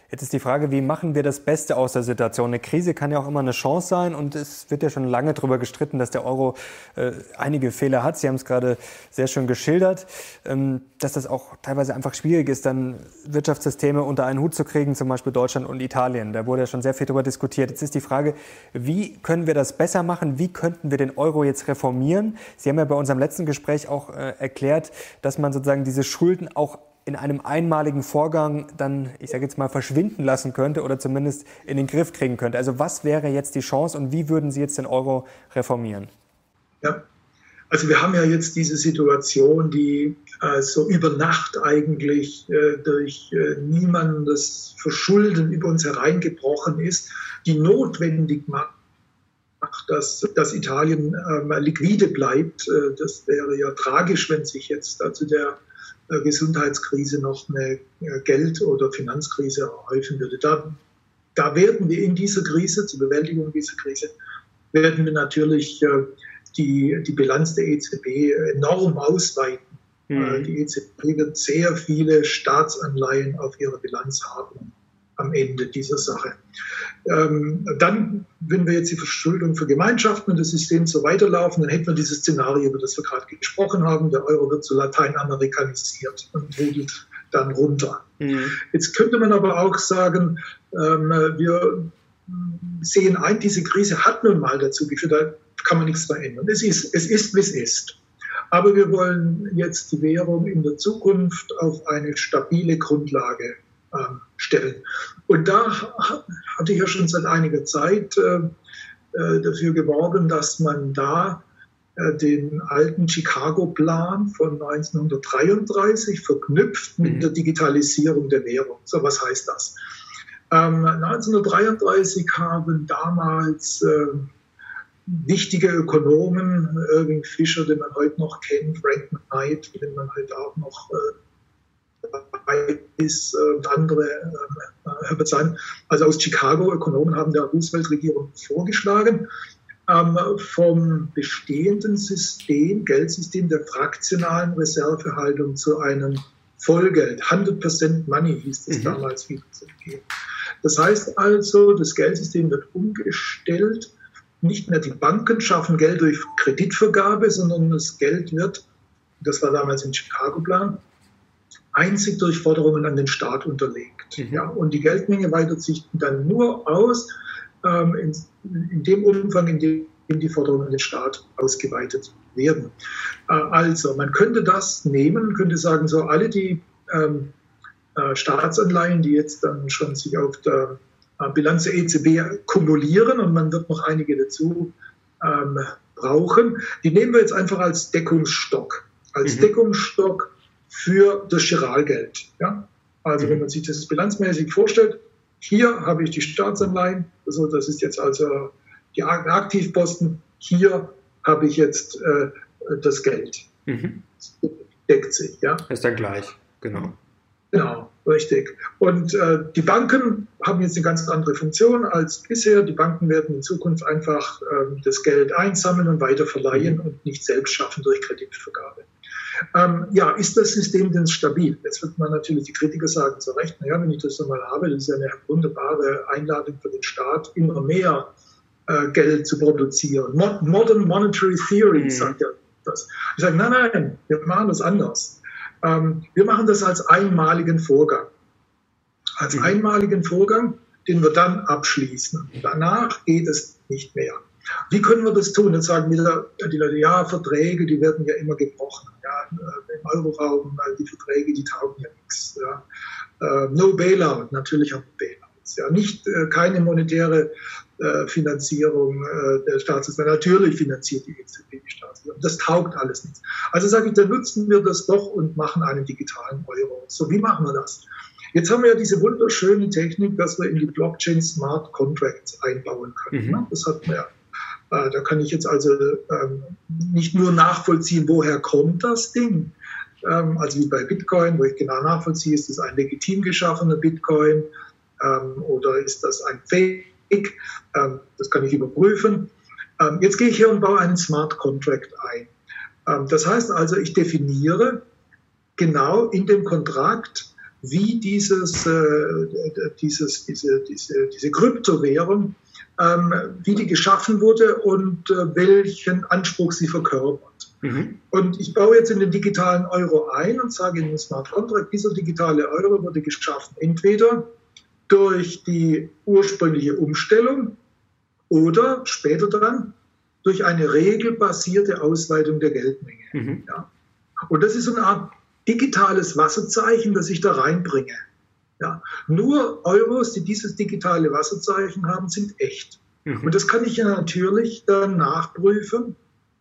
Jetzt ist die Frage, wie machen wir das Beste aus der Situation? Eine Krise kann ja auch immer eine Chance sein und es wird ja schon lange darüber gestritten, dass der Euro äh, einige Fehler hat. Sie haben es gerade sehr schön geschildert, ähm, dass das auch teilweise einfach schwierig ist, dann Wirtschaftssysteme unter einen Hut zu kriegen, zum Beispiel Deutschland und Italien. Da wurde ja schon sehr viel darüber diskutiert. Jetzt ist die Frage, wie können wir das besser machen? Wie könnten wir den Euro jetzt reformieren? Sie haben ja bei unserem letzten Gespräch auch äh, erklärt, dass man sozusagen diese Schulden auch in einem einmaligen Vorgang dann, ich sage jetzt mal, verschwinden lassen könnte oder zumindest in den Griff kriegen könnte. Also was wäre jetzt die Chance und wie würden Sie jetzt den Euro reformieren? Ja, also wir haben ja jetzt diese Situation, die äh, so über Nacht eigentlich äh, durch äh, niemandes Verschulden über uns hereingebrochen ist, die notwendig macht, dass, dass Italien ähm, liquide bleibt. Äh, das wäre ja tragisch, wenn sich jetzt zu der Gesundheitskrise noch eine äh, Geld- oder Finanzkrise häufen würde. Da, da werden wir in dieser Krise, zur Bewältigung dieser Krise, werden wir natürlich die, die Bilanz der EZB enorm ausweiten. Mhm. Die EZB wird sehr viele Staatsanleihen auf ihrer Bilanz haben am Ende dieser Sache. Ähm, dann, wenn wir jetzt die Verschuldung für Gemeinschaften und das System so weiterlaufen, dann hätten wir dieses Szenario, über das wir gerade gesprochen haben. Der Euro wird so lateinamerikanisiert und rudelt dann runter. Mhm. Jetzt könnte man aber auch sagen, ähm, wir sehen ein, diese Krise hat nun mal dazu geführt, da kann man nichts verändern. Es ist, es ist, wie es ist. Aber wir wollen jetzt die Währung in der Zukunft auf eine stabile Grundlage ähm, stellen. Und da hatte ich ja schon seit einiger Zeit äh, äh, dafür geworben, dass man da äh, den alten Chicago-Plan von 1933 verknüpft mit mhm. der Digitalisierung der Währung. So, was heißt das? Ähm, 1933 haben damals äh, wichtige Ökonomen, Irving Fischer, den man heute noch kennt, Frank Knight, den man heute auch noch äh, weiß, äh, und andere, äh, Herbert Simon, also aus Chicago, Ökonomen haben der Roosevelt-Regierung vorgeschlagen, ähm, vom bestehenden System, Geldsystem der fraktionalen Reservehaltung zu einem Vollgeld, 100% Money hieß das mhm. damals wieder zu gehen. Das heißt also, das Geldsystem wird umgestellt nicht mehr die Banken schaffen Geld durch Kreditvergabe, sondern das Geld wird, das war damals im Chicago-Plan, einzig durch Forderungen an den Staat unterlegt. Mhm. Ja, und die Geldmenge weitet sich dann nur aus ähm, in, in, dem Umfang, in dem die Forderungen an den Staat ausgeweitet werden. Äh, also, man könnte das nehmen, könnte sagen, so alle die ähm, äh, Staatsanleihen, die jetzt dann schon sich auf der äh, Bilanz der EZB kumulieren und man wird noch einige dazu ähm, brauchen. Die nehmen wir jetzt einfach als Deckungsstock, als mhm. Deckungsstock für das Giralgeld. Ja? Also mhm. wenn man sich das bilanzmäßig vorstellt, hier habe ich die Staatsanleihen, also das ist jetzt also die Aktivposten, hier habe ich jetzt äh, das Geld. Mhm. Das deckt sich. Ja? Ist dann gleich, genau. Genau, richtig. Und äh, die Banken haben jetzt eine ganz andere Funktion als bisher. Die Banken werden in Zukunft einfach ähm, das Geld einsammeln und weiter verleihen mhm. und nicht selbst schaffen durch Kreditvergabe. Ähm, ja, ist das System denn stabil? Jetzt wird man natürlich, die Kritiker sagen zu Recht, naja, wenn ich das einmal habe, das ist ja eine wunderbare Einladung für den Staat, immer mehr äh, Geld zu produzieren. Mo Modern Monetary Theory mhm. sagt ja das. Ich sage, nein, nein, wir machen das anders. Ähm, wir machen das als einmaligen Vorgang. Als mhm. einmaligen Vorgang, den wir dann abschließen. Danach geht es nicht mehr. Wie können wir das tun? Jetzt sagen wieder die Leute, ja, Verträge, die werden ja immer gebrochen. Ja, Im Euroraum, die Verträge, die taugen ja nichts. Ja. Äh, no Bailout, natürlich auch Bailouts. Ja. Nicht, äh, keine monetäre äh, Finanzierung der Staatsanleihen. Natürlich finanziert die EZB die Staatsanleihen. Das taugt alles nichts. Also sage ich, dann nutzen wir das doch und machen einen digitalen Euro. So, wie machen wir das? Jetzt haben wir ja diese wunderschöne Technik, dass wir in die Blockchain Smart Contracts einbauen können. Mhm. Das hat man ja äh, da kann ich jetzt also ähm, nicht nur nachvollziehen, woher kommt das Ding. Ähm, also wie bei Bitcoin, wo ich genau nachvollziehe, ist das ein legitim geschaffener Bitcoin ähm, oder ist das ein Fake? Das kann ich überprüfen. jetzt gehe ich hier und baue einen Smart Contract ein. das heißt also, ich definiere genau in dem Kontrakt, wie dieses, äh, dieses, diese, diese, diese Kryptowährung ähm, wie die geschaffen wurde und äh, welchen Anspruch sie verkörpert. Mhm. Und ich baue jetzt in den digitalen Euro ein und sage in den Smart Contract, dieser digitale Euro wurde geschaffen entweder durch die ursprüngliche Umstellung oder später dann durch eine regelbasierte Ausweitung der Geldmenge. Mhm. Ja. Und das ist so eine Art digitales Wasserzeichen, das ich da reinbringe. Ja. Nur Euros, die dieses digitale Wasserzeichen haben, sind echt. Mhm. Und das kann ich ja natürlich dann nachprüfen,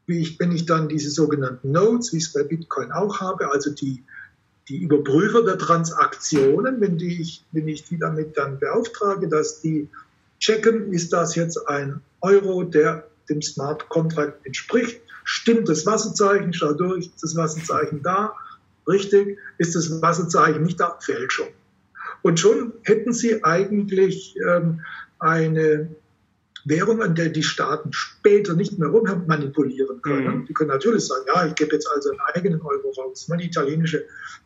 wie ich, wenn ich dann diese sogenannten Nodes, wie ich es bei Bitcoin auch habe, also die, die Überprüfer der Transaktionen, wenn, die ich, wenn ich die damit dann beauftrage, dass die checken, ist das jetzt ein Euro, der dem Smart Contract entspricht, stimmt das Wasserzeichen, schau durch, ist das Wasserzeichen da, richtig, ist das Wasserzeichen nicht da, Fälschung. Und schon hätten sie eigentlich ähm, eine Währung, an der die Staaten später nicht mehr rummanipulieren können. Mhm. Die können natürlich sagen, ja, ich gebe jetzt also einen eigenen Euro raus. Man, die italienische,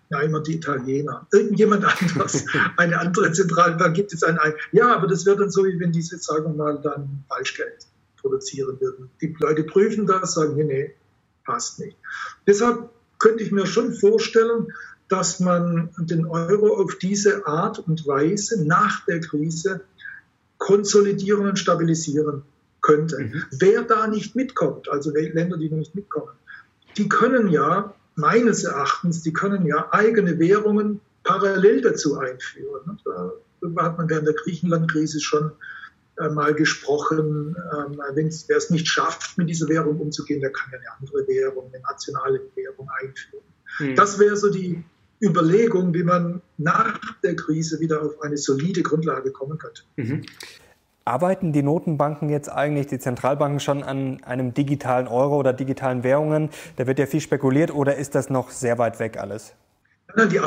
ja, immer die Italiener. Irgendjemand anderes, eine andere Zentralbank gibt jetzt einen, ja, aber das wird dann so, wie wenn diese, sagen wir mal, dann Falschgeld produzieren würden. Die Leute prüfen das, sagen, nee, nee, passt nicht. Deshalb könnte ich mir schon vorstellen, dass man den Euro auf diese Art und Weise nach der Krise konsolidieren und stabilisieren könnte. Mhm. Wer da nicht mitkommt, also Länder, die nicht mitkommen, die können ja meines Erachtens, die können ja eigene Währungen parallel dazu einführen. Darüber hat man während der Griechenland-Krise schon äh, mal gesprochen. Ähm, wer es nicht schafft, mit dieser Währung umzugehen, der kann ja eine andere Währung, eine nationale Währung einführen. Mhm. Das wäre so die Überlegung, wie man nach der Krise wieder auf eine solide Grundlage kommen könnte. Mhm. Arbeiten die Notenbanken jetzt eigentlich, die Zentralbanken schon an einem digitalen Euro oder digitalen Währungen? Da wird ja viel spekuliert oder ist das noch sehr weit weg alles? Die,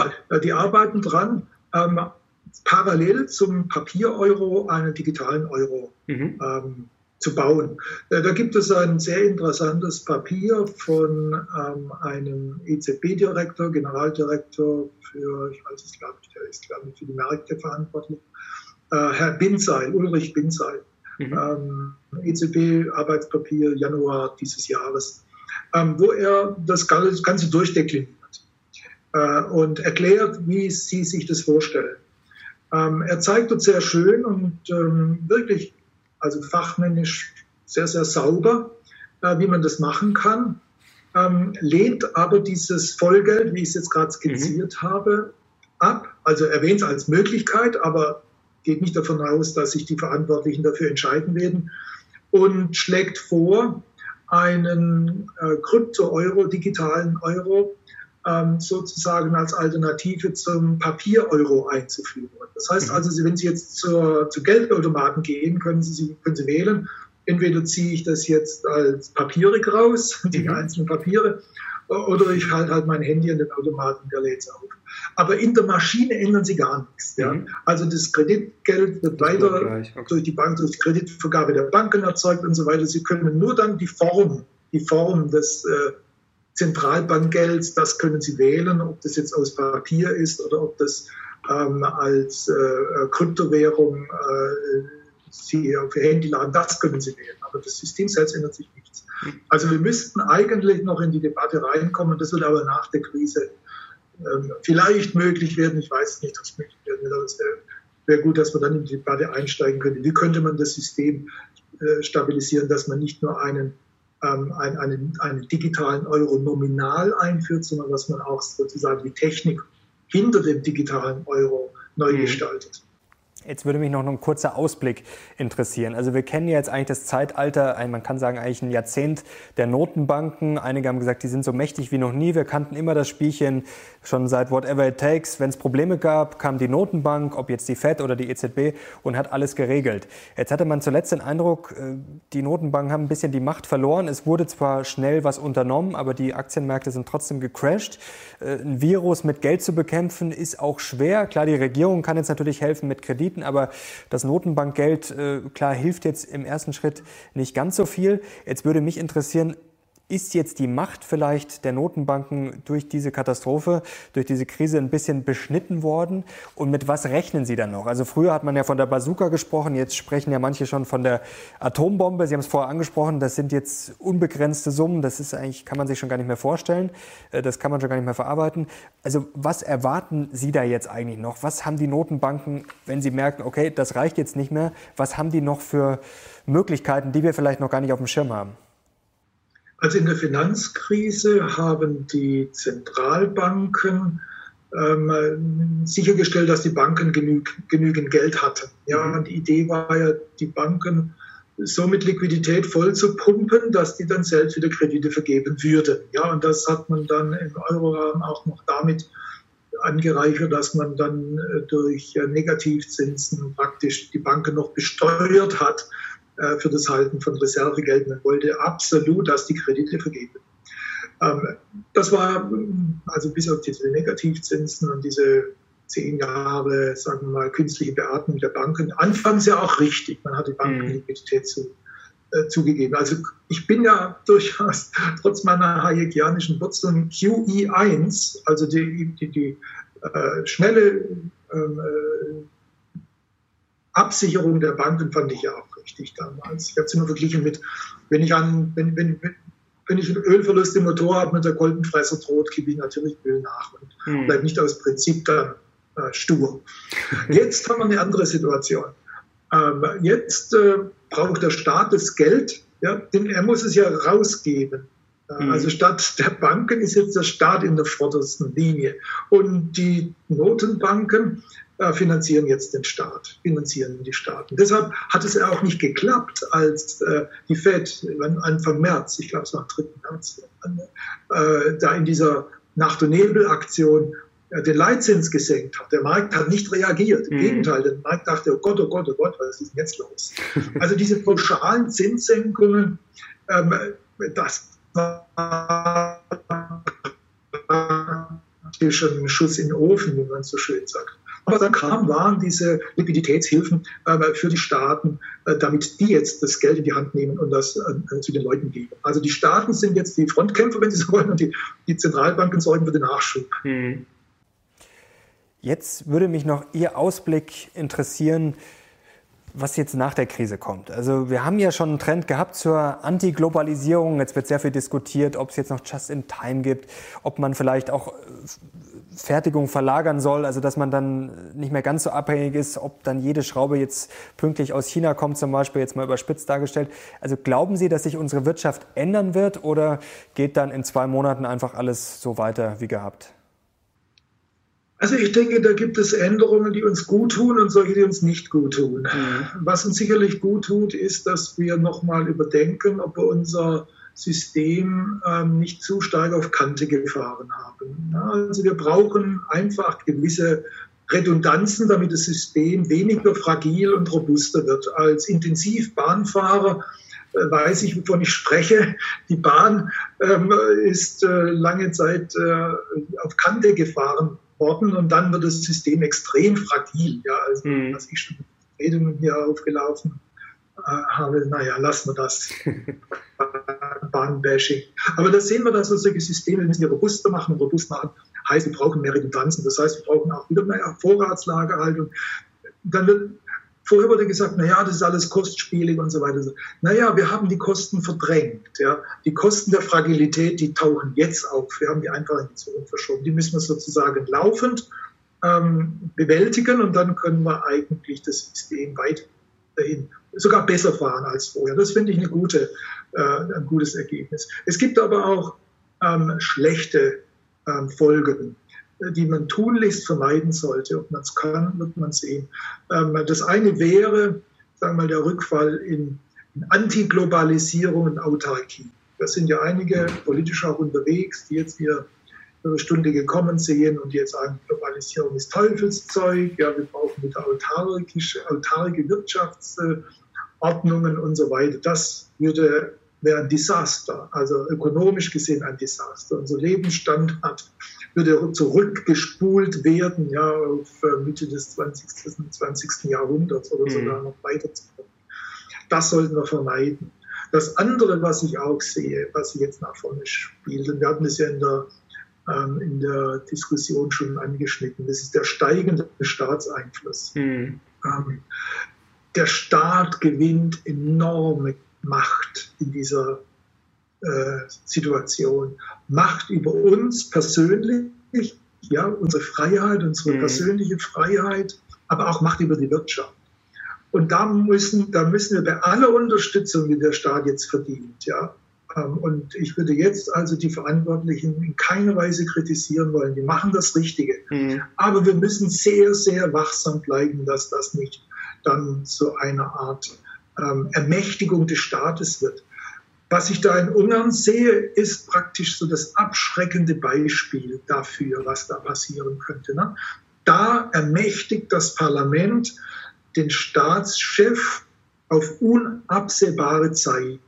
die arbeiten dran, ähm, parallel zum Papier-Euro einen digitalen Euro mhm. ähm, zu bauen. Äh, da gibt es ein sehr interessantes Papier von ähm, einem EZB-Direktor, Generaldirektor für, ich weiß es glaube ich, der ist glaube ich für die Märkte verantwortlich, äh, Herr Binzeil, Ulrich Binzeil. Mhm. Ähm, EZB-Arbeitspapier Januar dieses Jahres, ähm, wo er das Ganze durchdekliniert äh, und erklärt, wie Sie sich das vorstellen. Ähm, er zeigt uns sehr schön und ähm, wirklich also fachmännisch sehr, sehr sauber, äh, wie man das machen kann, ähm, lehnt aber dieses Vollgeld, wie ich es jetzt gerade skizziert mhm. habe, ab. Also erwähnt es als Möglichkeit, aber geht nicht davon aus, dass sich die Verantwortlichen dafür entscheiden werden und schlägt vor, einen äh, Krypto-Euro, digitalen Euro, ähm, sozusagen als Alternative zum Papier-Euro einzuführen. Das heißt mhm. also, wenn Sie jetzt zur, zu Geldautomaten gehen, können Sie, können Sie wählen, entweder ziehe ich das jetzt als papierig raus, die mhm. einzelnen Papiere, oder ich halte halt mein Handy an den Automaten, der lädt es auf. Aber in der Maschine ändern sie gar nichts. Ja? Mhm. Also das Kreditgeld wird weiter okay. durch die Bank, durch die Kreditvergabe der Banken erzeugt und so weiter. Sie können nur dann die Form, die Form des äh, Zentralbankgelds, das können Sie wählen, ob das jetzt aus Papier ist oder ob das ähm, als äh, äh Kryptowährung äh, Sie auf Ihr Handy laden, das können Sie wählen. Aber das System selbst ändert sich nichts. Also wir müssten eigentlich noch in die Debatte reinkommen, das wird aber nach der Krise ähm, vielleicht möglich werden. Ich weiß nicht, ob es möglich werden wird, aber es wäre wär gut, dass wir dann in die Debatte einsteigen könnten. Wie könnte man das System äh, stabilisieren, dass man nicht nur einen ähm, einen, einen, einen digitalen Euro nominal einführt, sondern dass man auch sozusagen die Technik hinter dem digitalen Euro neu mhm. gestaltet. Jetzt würde mich noch ein kurzer Ausblick interessieren. Also wir kennen ja jetzt eigentlich das Zeitalter, man kann sagen eigentlich ein Jahrzehnt der Notenbanken. Einige haben gesagt, die sind so mächtig wie noch nie. Wir kannten immer das Spielchen schon seit whatever it takes. Wenn es Probleme gab, kam die Notenbank, ob jetzt die Fed oder die EZB und hat alles geregelt. Jetzt hatte man zuletzt den Eindruck, äh, die Notenbanken haben ein bisschen die Macht verloren. Es wurde zwar schnell was unternommen, aber die Aktienmärkte sind trotzdem gecrashed. Äh, ein Virus mit Geld zu bekämpfen ist auch schwer. Klar, die Regierung kann jetzt natürlich helfen mit Krediten bieten, aber das Notenbankgeld, äh, klar, hilft jetzt im ersten Schritt nicht ganz so viel. Jetzt würde mich interessieren, ist jetzt die Macht vielleicht der Notenbanken durch diese Katastrophe, durch diese Krise ein bisschen beschnitten worden? Und mit was rechnen Sie dann noch? Also früher hat man ja von der Bazooka gesprochen, jetzt sprechen ja manche schon von der Atombombe. Sie haben es vorher angesprochen, das sind jetzt unbegrenzte Summen. Das ist eigentlich, kann man sich schon gar nicht mehr vorstellen. Äh, das kann man schon gar nicht mehr verarbeiten. Also was erwarten Sie da jetzt eigentlich noch? Was haben die Notenbanken, wenn sie merken, okay, das reicht jetzt nicht mehr, was haben die noch für Möglichkeiten, die wir vielleicht noch gar nicht auf dem Schirm haben? Also in der Finanzkrise haben die Zentralbanken ähm, sichergestellt, dass die Banken genü genügend Geld hatten. Ja, mhm. und die Idee war ja, die Banken so mit Liquidität voll zu pumpen, dass die dann selbst wieder Kredite vergeben würden. Ja, und das hat man dann im Euroraum auch noch damit angereichert, dass man dann äh, durch äh, Negativzinsen praktisch die Banken noch besteuert hat äh, für das Halten von Reservegeld. Man wollte absolut, dass die Kredite vergeben. Ähm, das war also bis auf diese Negativzinsen und diese zehn Jahre, sagen wir mal, künstliche Beatmung der Banken. Anfangs ja auch richtig. Man hat die Bankenliquidität zu, äh, zugegeben. Also ich bin ja durchaus trotz meiner hayekianischen Wurzeln QE1, also die, die, die äh, schnelle ähm, äh, Absicherung der Banken fand ich ja auch richtig damals. Ich habe es immer verglichen mit, wenn ich an, wenn, wenn, wenn ich einen Ölverlust im Motor habe mit der Kolbenfresser droht, gebe ich natürlich Öl nach und hm. bleibe nicht aus Prinzip dann äh, stur. Jetzt haben wir eine andere Situation. Ähm, jetzt äh, braucht der Staat das Geld, ja, denn er muss es ja rausgeben. Äh, mhm. Also statt der Banken ist jetzt der Staat in der vordersten Linie. Und die Notenbanken finanzieren jetzt den Staat, finanzieren die Staaten. Deshalb hat es ja auch nicht geklappt, als äh, die Fed Anfang März, ich glaube es war am 3. März, äh, da in dieser Nacht- und Nebel-Aktion den Leitzins gesenkt hat. Der Markt hat nicht reagiert. Im mhm. Gegenteil, der Markt dachte, oh Gott, oh Gott, oh Gott, was ist denn jetzt los? Also diese pauschalen Zinssenkungen, ähm, das war schon ein Schuss in den Ofen, wie man so schön sagt. Aber dann kam, waren diese Liquiditätshilfen äh, für die Staaten, äh, damit die jetzt das Geld in die Hand nehmen und das äh, zu den Leuten geben. Also die Staaten sind jetzt die Frontkämpfer, wenn sie so wollen, und die, die Zentralbanken sorgen für den Nachschub. Mhm. Jetzt würde mich noch Ihr Ausblick interessieren, was jetzt nach der Krise kommt. Also wir haben ja schon einen Trend gehabt zur Antiglobalisierung. Jetzt wird sehr viel diskutiert, ob es jetzt noch Just-in-Time gibt, ob man vielleicht auch äh, Fertigung verlagern soll, also dass man dann nicht mehr ganz so abhängig ist, ob dann jede Schraube jetzt pünktlich aus China kommt, zum Beispiel, jetzt mal überspitzt dargestellt. Also glauben Sie, dass sich unsere Wirtschaft ändern wird oder geht dann in zwei Monaten einfach alles so weiter wie gehabt? Also ich denke, da gibt es Änderungen, die uns gut tun und solche, die uns nicht gut tun. Mhm. Was uns sicherlich gut tut, ist, dass wir nochmal überdenken, ob wir unser System ähm, nicht zu stark auf Kante gefahren haben. Ja, also wir brauchen einfach gewisse Redundanzen, damit das System weniger fragil und robuster wird. Als Intensivbahnfahrer äh, weiß ich, wovon ich spreche. Die Bahn ähm, ist äh, lange Zeit äh, auf Kante gefahren worden und dann wird das System extrem fragil. Ja, also, mhm. was ich schon Redungen hier aufgelaufen äh, habe, naja, lassen wir das. Bahnbashing. Aber da sehen wir, dass wir solche Systeme müssen wir robuster machen. Robust machen heißt, wir brauchen mehr Redundanzen. Das heißt, wir brauchen auch wieder mehr Vorratslagerhaltung. Dann wird Vorher wurde gesagt, naja, das ist alles kostspielig und so weiter. Naja, wir haben die Kosten verdrängt. Ja. Die Kosten der Fragilität, die tauchen jetzt auf. Wir haben die einfach in die Zukunft verschoben. Die müssen wir sozusagen laufend ähm, bewältigen und dann können wir eigentlich das System weiterhin sogar besser fahren als vorher. Das finde ich eine gute, äh, ein gutes Ergebnis. Es gibt aber auch ähm, schlechte ähm, Folgen die man tunlichst vermeiden sollte. Ob man es kann, wird man sehen. Ähm, das eine wäre, sagen wir mal, der Rückfall in, in Antiglobalisierung und Autarkie. Da sind ja einige politisch auch unterwegs, die jetzt hier ihre Stunde gekommen sehen und jetzt sagen, Globalisierung ist Teufelszeug, ja, wir brauchen wieder autarke Wirtschaftsordnungen und so weiter. Das würde wäre ein Desaster, also ökonomisch gesehen ein Desaster. Unser Lebensstandard würde zurückgespult werden, ja, auf äh, Mitte des 20. 20. Jahrhunderts oder mhm. sogar noch weiter zu kommen. Das sollten wir vermeiden. Das andere, was ich auch sehe, was sich jetzt nach vorne spielt, und wir hatten es ja in der, in der Diskussion schon angeschnitten, das ist der steigende Staatseinfluss. Mhm. Ähm, der Staat gewinnt enorme Macht in dieser äh, Situation. Macht über uns persönlich, ja, unsere Freiheit, unsere mhm. persönliche Freiheit, aber auch Macht über die Wirtschaft. Und da müssen, da müssen wir bei aller Unterstützung, die der Staat jetzt verdient, ja, Ähm, und ich würde jetzt also die Verantwortlichen in keiner Weise kritisieren wollen. Die machen das Richtige. Mhm. Aber wir müssen sehr, sehr wachsam bleiben, dass das nicht dann zu einer Art ähm, Ermächtigung des Staates wird. Was ich da in Ungarn sehe, ist praktisch so das abschreckende Beispiel dafür, was da passieren könnte. Ne? Da ermächtigt das Parlament den Staatschef auf unabsehbare Zeit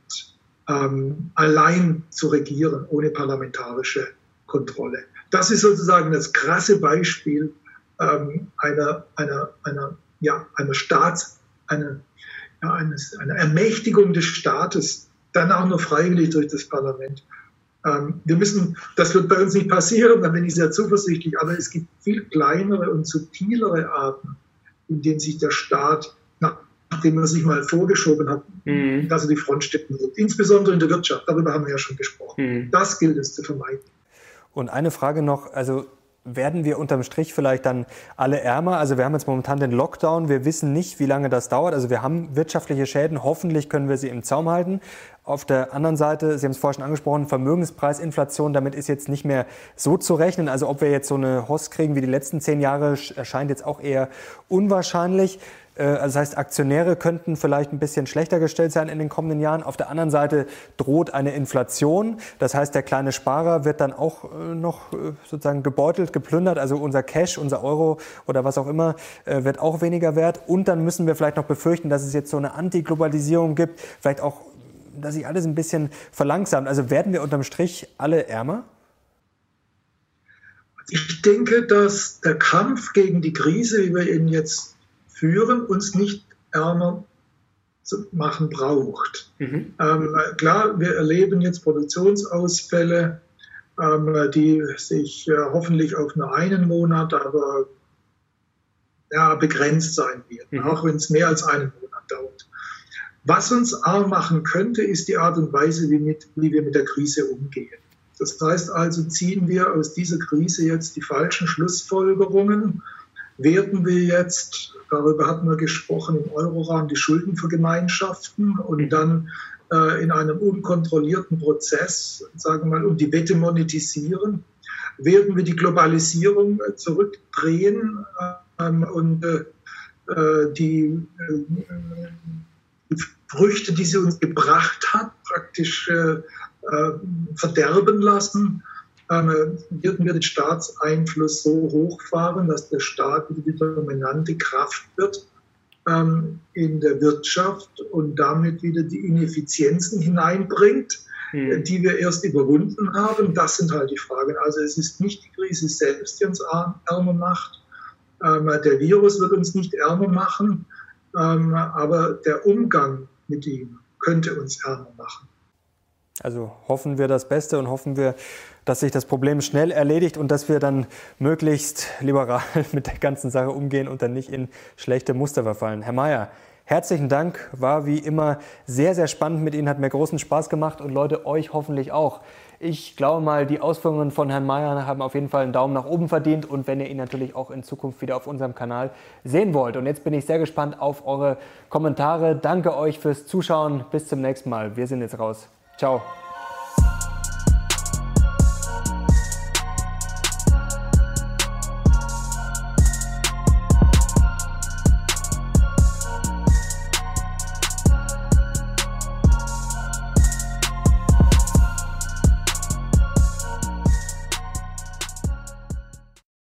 ähm, allein zu regieren, ohne parlamentarische Kontrolle. Das ist sozusagen das krasse Beispiel ähm, einer, einer, einer, ja, einer Staats, einer, ja, eines, einer Ermächtigung des Staates, dann auch noch freiwillig durch das Parlament. Ähm, wir müssen, das wird bei uns nicht passieren, da bin ich sehr zuversichtlich, aber es gibt viel kleinere und subtilere Arten, in denen sich der Staat nachdem er sich mal vorgeschoben hat, mhm. dass er die Front stecken wird. Insbesondere in der Wirtschaft, darüber haben wir ja schon gesprochen. Mhm. Das gilt es zu vermeiden. Und eine Frage noch, also werden wir unterm Strich vielleicht dann alle ärmer? Also wir haben jetzt momentan den Lockdown, wir wissen nicht, wie lange das dauert. Also wir haben wirtschaftliche Schäden, hoffentlich können wir sie im Zaum halten. Auf der anderen Seite, Sie haben es vorhin schon angesprochen, Vermögenspreisinflation, damit ist jetzt nicht mehr so zu rechnen. Also ob wir jetzt so eine Host kriegen wie die letzten zehn Jahre, erscheint jetzt auch eher unwahrscheinlich. Äh, also das heißt, Aktionäre könnten vielleicht ein bisschen schlechter gestellt sein in den kommenden Jahren. Auf der anderen Seite droht eine Inflation. Das heißt, der kleine Sparer wird dann auch äh, noch äh, sozusagen gebeutelt, geplündert. Also unser Cash, unser Euro oder was auch immer wird auch weniger wert. Und dann müssen wir vielleicht noch befürchten, dass es jetzt so eine Antiglobalisierung gibt. Vielleicht auch, dass sich alles ein bisschen verlangsamt. Also werden wir unterm Strich alle ärmer? Ich denke, dass der Kampf gegen die Krise, wie wir ihn jetzt führen, uns nicht ärmer zu machen braucht. Mhm. Ähm, klar, wir erleben jetzt Produktionsausfälle, ähm, die sich äh, hoffentlich auf nur einen Monat, aber ja, begrenzt sein werden, mhm. auch wenn es mehr als einen Monat dauert. Was uns arm machen könnte, ist die Art und Weise, wie, mit, wie wir mit der Krise umgehen. Das heißt also, ziehen wir aus dieser Krise jetzt die falschen Schlussfolgerungen, werden wir jetzt Darüber hatten wir gesprochen im Euroraum, die Schulden vergemeinschaften und mhm. dann äh, in einem unkontrollierten Prozess, sagen wir mal, um die Wette monetisieren. Werden wir die Globalisierung äh, zurückdrehen ähm, und äh, äh die, äh, die, Früchte, die sie uns gebracht hat, praktisch äh, verderben lassen? Würden wir den Staatseinfluss so hochfahren, dass der Staat wieder die dominante Kraft wird ähm, in der Wirtschaft und damit wieder die Ineffizienzen hineinbringt, mhm. die wir erst überwunden haben. Das sind halt die Fragen. Also es ist nicht die Krise selbst, die uns ärmer macht. Ähm, der Virus wird uns nicht ärmer machen, ähm, aber der Umgang mit ihm könnte uns ärmer machen. Also hoffen wir das Beste und hoffen wir, dass sich das Problem schnell erledigt und dass wir dann möglichst liberal mit der ganzen Sache umgehen und dann nicht in schlechte Muster verfallen. Herr Mayer, herzlichen Dank. War wie immer sehr, sehr spannend mit Ihnen, hat mir großen Spaß gemacht und Leute, euch hoffentlich auch. Ich glaube mal, die Ausführungen von Herrn Mayer haben auf jeden Fall einen Daumen nach oben verdient und wenn ihr ihn natürlich auch in Zukunft wieder auf unserem Kanal sehen wollt. Und jetzt bin ich sehr gespannt auf eure Kommentare. Danke euch fürs Zuschauen. Bis zum nächsten Mal. Wir sind jetzt raus. Ciao.